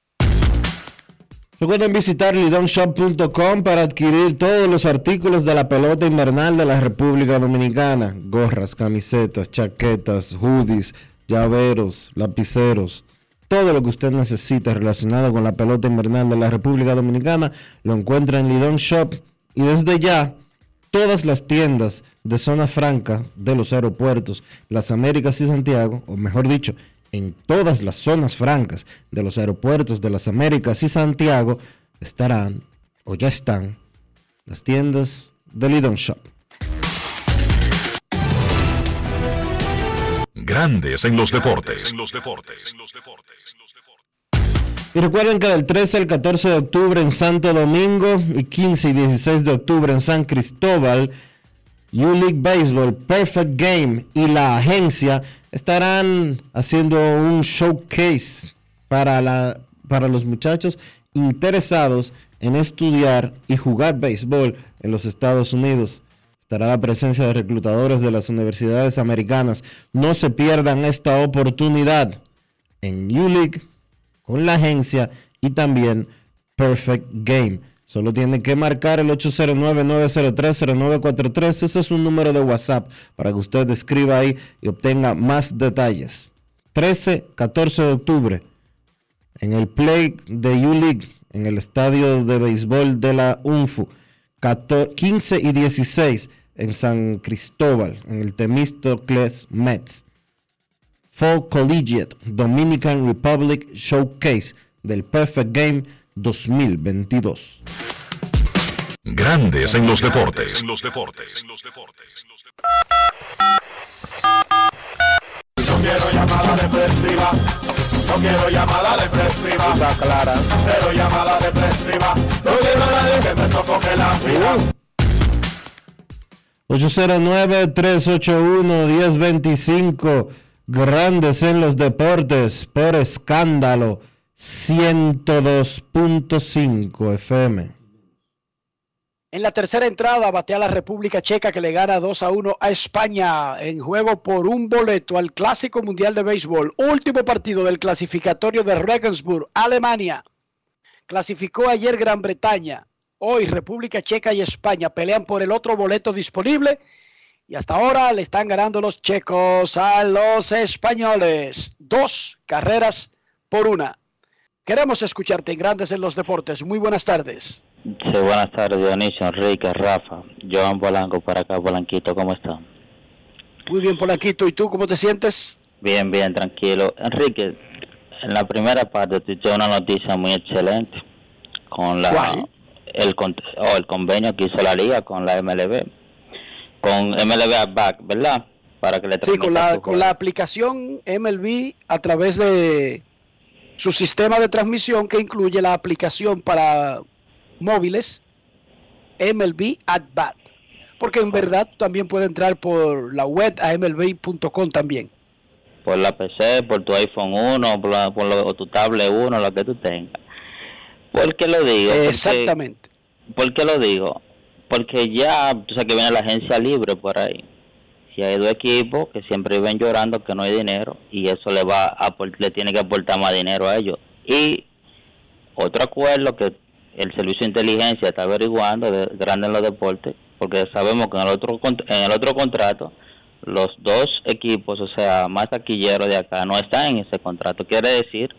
Recuerden visitar lidonshop.com para adquirir todos los artículos de la pelota invernal de la República Dominicana. Gorras, camisetas, chaquetas, hoodies, llaveros, lapiceros. Todo lo que usted necesita relacionado con la pelota invernal de la República Dominicana lo encuentra en Lidon Shop. Y desde ya, todas las tiendas de zona franca de los aeropuertos, las Américas y Santiago, o mejor dicho, en todas las zonas francas de los aeropuertos de las Américas y Santiago, estarán o ya están las tiendas de Lidon Shop. Grandes en los deportes. Y recuerden que del 13 al 14 de octubre en Santo Domingo y 15 y 16 de octubre en San Cristóbal, U-League Baseball, Perfect Game y la agencia estarán haciendo un showcase para, la, para los muchachos interesados en estudiar y jugar béisbol en los Estados Unidos. Estará la presencia de reclutadores de las universidades americanas. No se pierdan esta oportunidad en U-League con la agencia y también Perfect Game. Solo tienen que marcar el 809-903-0943. Ese es un número de WhatsApp para que usted escriba ahí y obtenga más detalles. 13, 14 de octubre en el Play de U-League, en el estadio de béisbol de la UNFU. 15 y 16 en San Cristóbal, en el Temistocles Mets. Fall Collegiate Dominican Republic Showcase del Perfect Game 2022. Grandes en los deportes. No quiero llamada depresiva. No quiero llamada depresiva. Está clara. Cero llamada depresiva. No quiero a nadie que me sofoque la vida. 809-381-1025. Grandes en los deportes por escándalo 102.5 FM. En la tercera entrada batea la República Checa que le gana 2 a 1 a España en juego por un boleto al Clásico Mundial de Béisbol. Último partido del clasificatorio de Regensburg, Alemania. Clasificó ayer Gran Bretaña. Hoy República Checa y España pelean por el otro boleto disponible y hasta ahora le están ganando los checos a los españoles. Dos carreras por una. Queremos escucharte en Grandes en los Deportes. Muy buenas tardes. Sí, buenas tardes, Dionisio, Enrique, Rafa, Joan Polanco para acá, Polanquito, ¿cómo están? Muy bien, Polanquito. ¿Y tú cómo te sientes? Bien, bien, tranquilo. Enrique, en la primera parte te una noticia muy excelente con la el con- oh, el convenio que hizo la liga con la MLB, con MLB Back, ¿verdad? Para que le Sí, con la, con la aplicación MLB a través de su sistema de transmisión que incluye la aplicación para móviles MLB at Bat. Porque en verdad también puede entrar por la web a MLB.com también. por la PC, por tu iPhone 1, por, la- por lo- o tu tablet 1, lo que tú tengas. ¿Por qué lo digo? Porque- Exactamente. ¿Por qué lo digo? Porque ya, tú sabes que viene la agencia libre por ahí. Si hay dos equipos que siempre viven llorando que no hay dinero y eso le va a, le tiene que aportar más dinero a ellos. Y otro acuerdo que el servicio de inteligencia está averiguando de grande en los deportes, porque sabemos que en el otro en el otro contrato los dos equipos, o sea, más taquilleros de acá no están en ese contrato. Quiere decir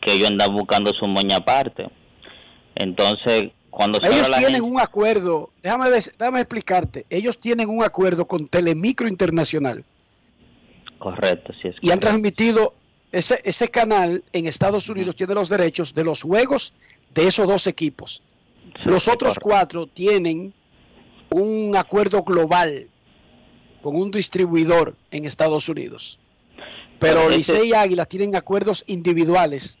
que ellos andan buscando su moña aparte. Entonces, cuando se Ellos tienen gente- un acuerdo, déjame, déjame explicarte, ellos tienen un acuerdo con Telemicro Internacional Correcto, sí es y han transmitido, ese, ese canal en Estados Unidos tiene los derechos de los juegos de esos dos equipos. Los otros cuatro tienen un acuerdo global con un distribuidor en Ese Unidos. Pero Pero Licey y Águilas tienen acuerdos individuales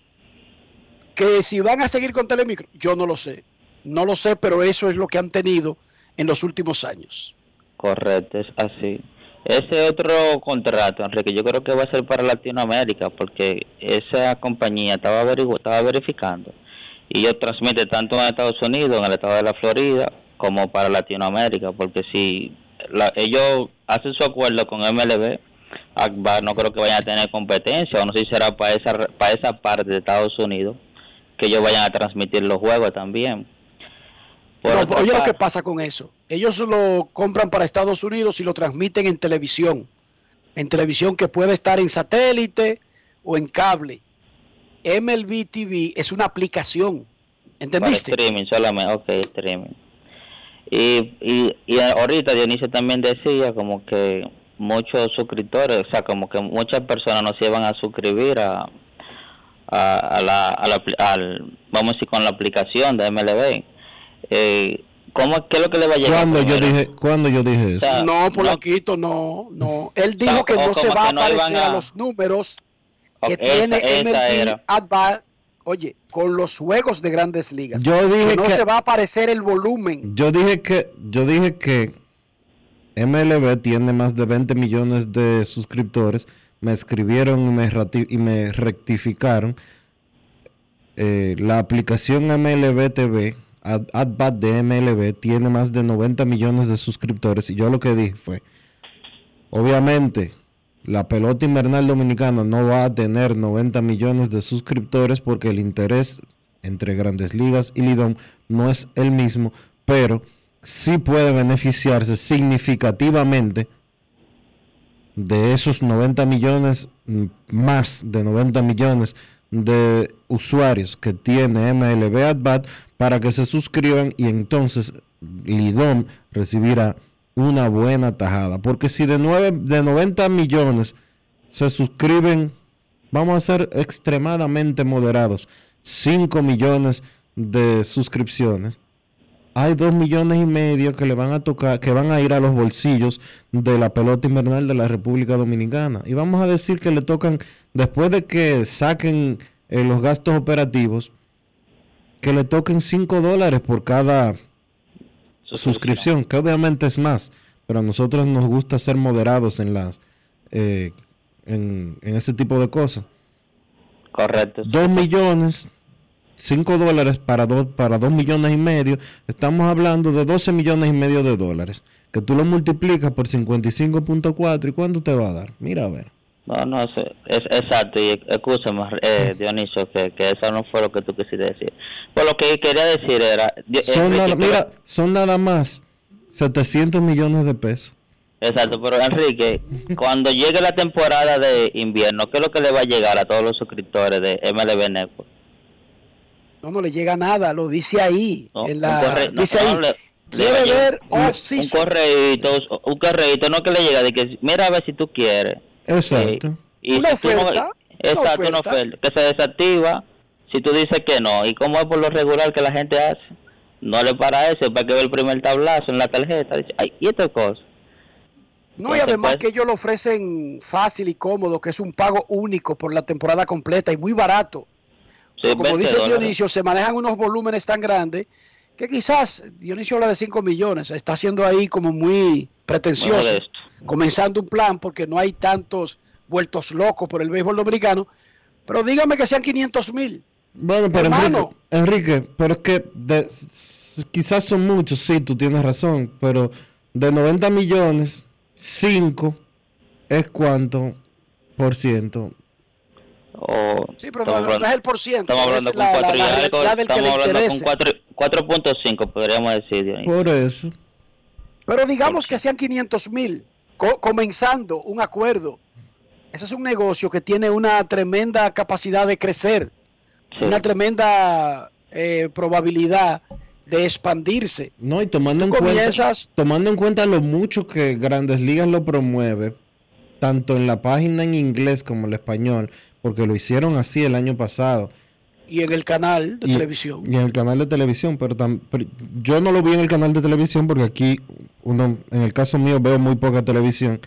que si van a seguir con Telemicro, yo no lo sé. No lo sé, pero eso es lo que han tenido en los últimos años. Correcto, es así. Ese otro contrato, Enrique, yo creo que va a ser para Latinoamérica, porque esa compañía estaba, verificando y ellos transmiten tanto en Estados Unidos, en el estado de la Florida, como para Latinoamérica, porque si la- ellos hacen su acuerdo con MLB, Akbar no creo que vayan a tener competencia, o no sé si será para esa, para esa parte de Estados Unidos, que ellos vayan a transmitir los juegos también. Otra oye lo que pasa con eso. Ellos lo compran para Estados Unidos y lo transmiten en televisión. En televisión que puede estar en satélite o en cable. MLB TV es una aplicación. ¿Entendiste? Para streaming solamente, ok, streaming. Y, y, y ahorita Dionisio también decía como que muchos suscriptores, o sea, como que muchas personas no se iban a suscribir a, a, a la, a la al, vamos a decir, con la aplicación de MLB. Eh, ¿cómo, ¿Qué es lo que le va a llegar? ¿Cuándo yo dije, cuándo yo dije eso? no, Polanquito, no, no. Él dijo O- que o no se va a no aparecer a... a- los números que tiene MLB at bat, oye, con los juegos de grandes ligas. Yo dije no que- se va a aparecer el volumen. Yo dije que, yo dije que MLB tiene más de 20 millones de suscriptores. Me escribieron y me, rati- y me rectificaron. Eh, la aplicación MLB TV, AdBat de MLB, tiene más de 90 millones de suscriptores. Y yo lo que dije fue, obviamente, la pelota invernal dominicana no va a tener 90 millones de suscriptores porque el interés entre grandes ligas y Lidón no es el mismo, pero sí puede beneficiarse significativamente de esos 90 millones, mm, más de 90 millones de usuarios que tiene MLB AdBat para que se suscriban y entonces Lidón recibirá una buena tajada. Porque si de, nueve, de 90 millones se suscriben, vamos a ser extremadamente moderados, 5 millones de suscripciones. Hay 2 millones y medio que le van a tocar, que van a ir a los bolsillos de la pelota invernal de la República Dominicana. Y vamos a decir que le tocan, después de que saquen eh, los gastos operativos, que le toquen 5 dólares por cada suscripción, que obviamente es más, pero a nosotros nos gusta ser moderados en las eh, en, en ese tipo de cosas. Correcto. 2 millones, 5 dólares para 2 para dos millones y medio, estamos hablando de 12 millones y medio de dólares, que tú lo multiplicas por 55.4 y ¿cuánto te va a dar? Mira a ver. No, no, es, es exacto. Y escúchame, eh, Dionisio, que, que eso no fue lo que tú quisiste decir. Pues lo que quería decir era. Di- Son Enrique, nada, mira, son nada más 700 millones de pesos. Exacto, pero Enrique, <laughs> cuando llegue la temporada de invierno, ¿qué es lo que le va a llegar a todos los suscriptores de MLB Network? No, no le llega nada, lo dice ahí. No, en la, corre- no, dice ahí. le- Quiere ver un, off-season. un correíto, un correíto, no que le llega de que mira a ver si tú quieres. Exacto. Y Una si tú no- oferta, exacto, una oferta. oferta, que se desactiva si tú dices que no. ¿Y cómo es por lo regular que la gente hace? No le para eso, para que ve el primer tablazo en la tarjeta. Dice, ay, ¿y esta cosa? No, y además pues- que ellos lo ofrecen fácil y cómodo, que es un pago único por la temporada completa y muy barato. Como 20 dice dólares. Dionisio, se manejan unos volúmenes tan grandes que quizás Dionisio habla de 5 millones, está siendo ahí como muy pretencioso, comenzando un plan porque no hay tantos vueltos locos por el béisbol dominicano, pero dígame que sean 500 mil. Bueno, pero Hermano. Enrique, Enrique, pero es que de- quizás son muchos, sí, tú tienes razón, pero de 90 millones, 5 es cuánto por ciento. Sí, pero no, no es el por ciento. Estamos hablando es con la, la- cuatro y la algo, realidad del que estamos le hablando con interese. cuatro, 4.5 podríamos decir. Dionisio. Por eso. Pero digamos que sean 500 mil, comenzando un acuerdo. Ese es un negocio que tiene una tremenda capacidad de crecer, una tremenda eh, probabilidad de expandirse. No, y tomando en, cuenta, tomando en cuenta lo mucho que Grandes Ligas lo promueve, tanto en la página en inglés como en el español, porque lo hicieron así el año pasado. Y en el canal de y, televisión. y en el canal de televisión, pero, tam- pero yo no lo vi en el canal de televisión porque aquí, uno, en el caso mío, veo muy poca televisión.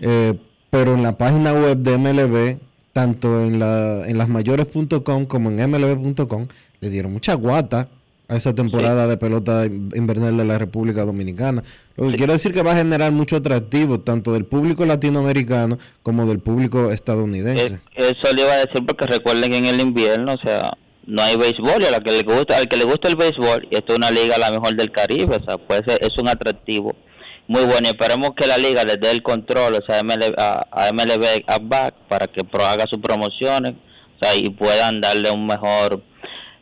eh, pero en la página web de MLB, tanto en, la, en lasmayores.com como en mlb.com, le dieron mucha guata a esa temporada de pelota invernal de la República Dominicana. Lo que quiere decir que va a generar mucho atractivo, tanto del público latinoamericano como del público estadounidense. Eso le iba a decir porque recuerden que en el invierno, o sea, no hay béisbol y a la que le gusta, al que le gusta el béisbol, y esto es una liga la mejor del Caribe, o sea, pues es un atractivo muy bueno y esperemos que la liga les dé el control, o sea, a MLB, a, MLB a back para que haga sus promociones, o sea, y puedan darle un mejor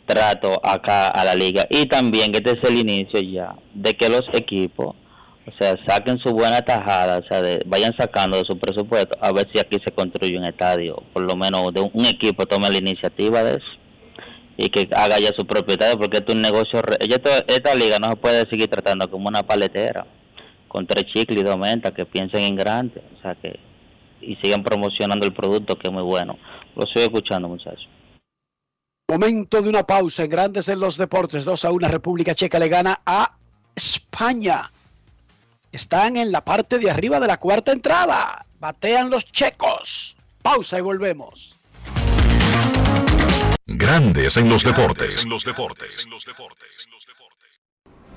trato acá a la liga y también que este es el inicio ya de que los equipos o sea saquen su buena tajada o sea de, vayan sacando de su presupuesto a ver si aquí se construye un estadio por lo menos de un, equipo tome la iniciativa de eso y que haga ya su propietario porque esto es un negocio re- esta liga no se puede seguir tratando como una paletera con tres chicles y dos mentas que piensen en grande o sea que y sigan promocionando el producto que es muy bueno. Lo estoy escuchando muchachos Momento de una pausa en Grandes en los Deportes. 2 a 1 República Checa le gana a España. Están en la parte de arriba de la cuarta entrada. Batean los checos. Pausa y volvemos. Grandes en los deportes.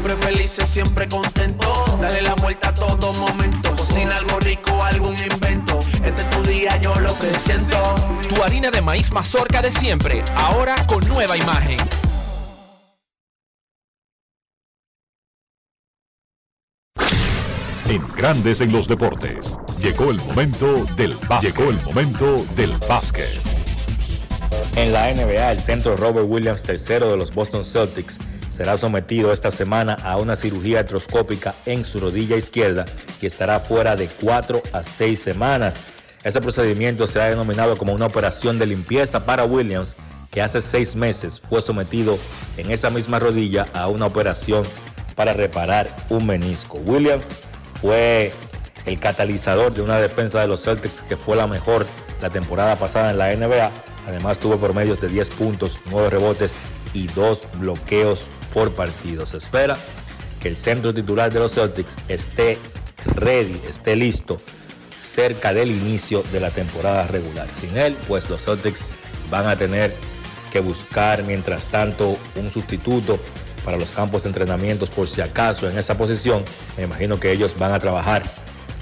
siempre felices, siempre contento. Dale la vuelta a todo momento. Cocina algo rico, algún invento. Este es tu día, yo lo que siento. Tu harina de maíz mazorca de siempre, ahora con nueva imagen. En Grandes en los deportes. Llegó el momento del básquet. Llegó el momento del básquet. En la NBA, el centro Robert Williams III de los Boston Celtics será sometido esta semana a una cirugía artroscópica en su rodilla izquierda y estará fuera de 4 a 6 semanas. Este procedimiento se ha denominado como una operación de limpieza para Williams, que hace seis meses fue sometido en esa misma rodilla a una operación para reparar un menisco. Williams fue el catalizador de una defensa de los Celtics que fue la mejor la temporada pasada en la NBA. Además tuvo promedios de 10 puntos, 9 rebotes y 2 bloqueos por partido. Se espera que el centro titular de los Celtics esté ready, esté listo cerca del inicio de la temporada regular. Sin él, pues los Celtics van a tener que buscar mientras tanto un sustituto para los campos de entrenamientos por si acaso en esa posición. Me imagino que ellos van a trabajar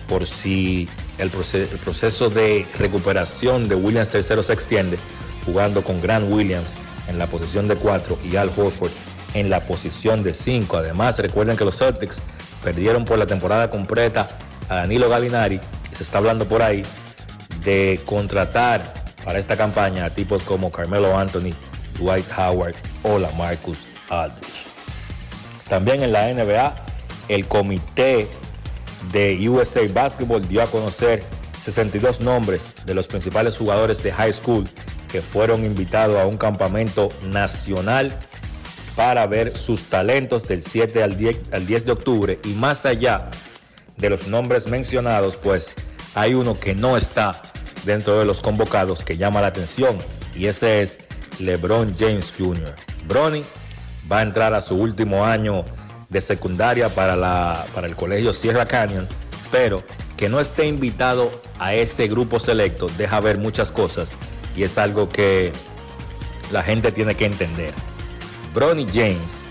por si el, el proceso de recuperación de Williams III se extiende, jugando con Grant Williams en la posición de 4 y Al Horford en la posición de 5. Además, recuerden que los Celtics perdieron por la temporada completa a Danilo Galinari se está hablando por ahí de contratar para esta campaña a tipos como Carmelo Anthony Dwight Howard o la Marcus Aldridge. También en la NBA, el comité de USA Basketball dio a conocer 62 nombres de los principales jugadores de high school que fueron invitados a un campamento nacional para ver sus talentos del 7 al 10, al 10 de octubre y más allá de los nombres mencionados, pues hay uno que no está dentro de los convocados que llama la atención y ese es LeBron James Jr. Bronny va a entrar a su último año de secundaria para, la, para el colegio Sierra Canyon, pero que no esté invitado a ese grupo selecto deja ver muchas cosas y es algo que la gente tiene que entender. Bronny James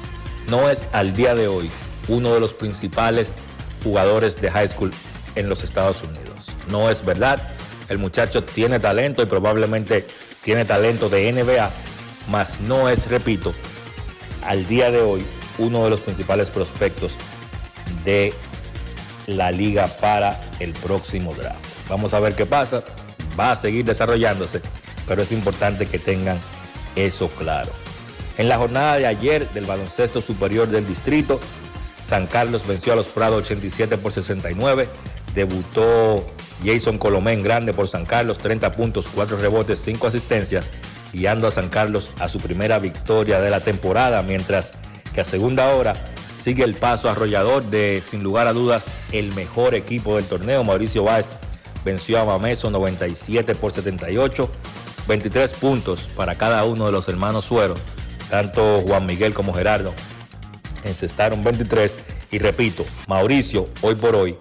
no es al día de hoy uno de los principales jugadores de high school en los Estados Unidos. No es verdad. El muchacho tiene talento y probablemente tiene talento de NBA, mas no es, repito, al día de hoy uno de los principales prospectos de la liga para el próximo draft. Vamos a ver qué pasa. Va a seguir desarrollándose, pero es importante que tengan eso claro. En la jornada de ayer del baloncesto superior del distrito, San Carlos venció a los Prados 87 por 69. Debutó Jason Colomén grande por San Carlos, 30 puntos, 4 rebotes, 5 asistencias, guiando a San Carlos a su primera victoria de la temporada, mientras que a segunda hora sigue el paso arrollador de, sin lugar a dudas, el mejor equipo del torneo. Mauricio Báez venció a Mameso 97 por 78, 23 puntos para cada uno de los hermanos Suero. Tanto Juan Miguel como Gerardo encestaron 23 y repito, Mauricio hoy por hoy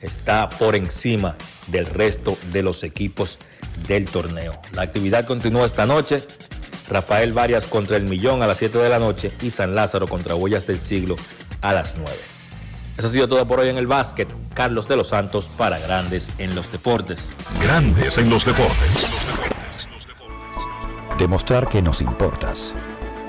está por encima del resto de los equipos del torneo. La actividad continúa esta noche. Rafael Varias contra el Millón a las 7 de la noche y San Lázaro contra Huellas del Siglo a las 9. Eso ha sido todo por hoy en el básquet. Carlos de los Santos para Grandes en los Deportes. Grandes en los Deportes. Demostrar que nos importas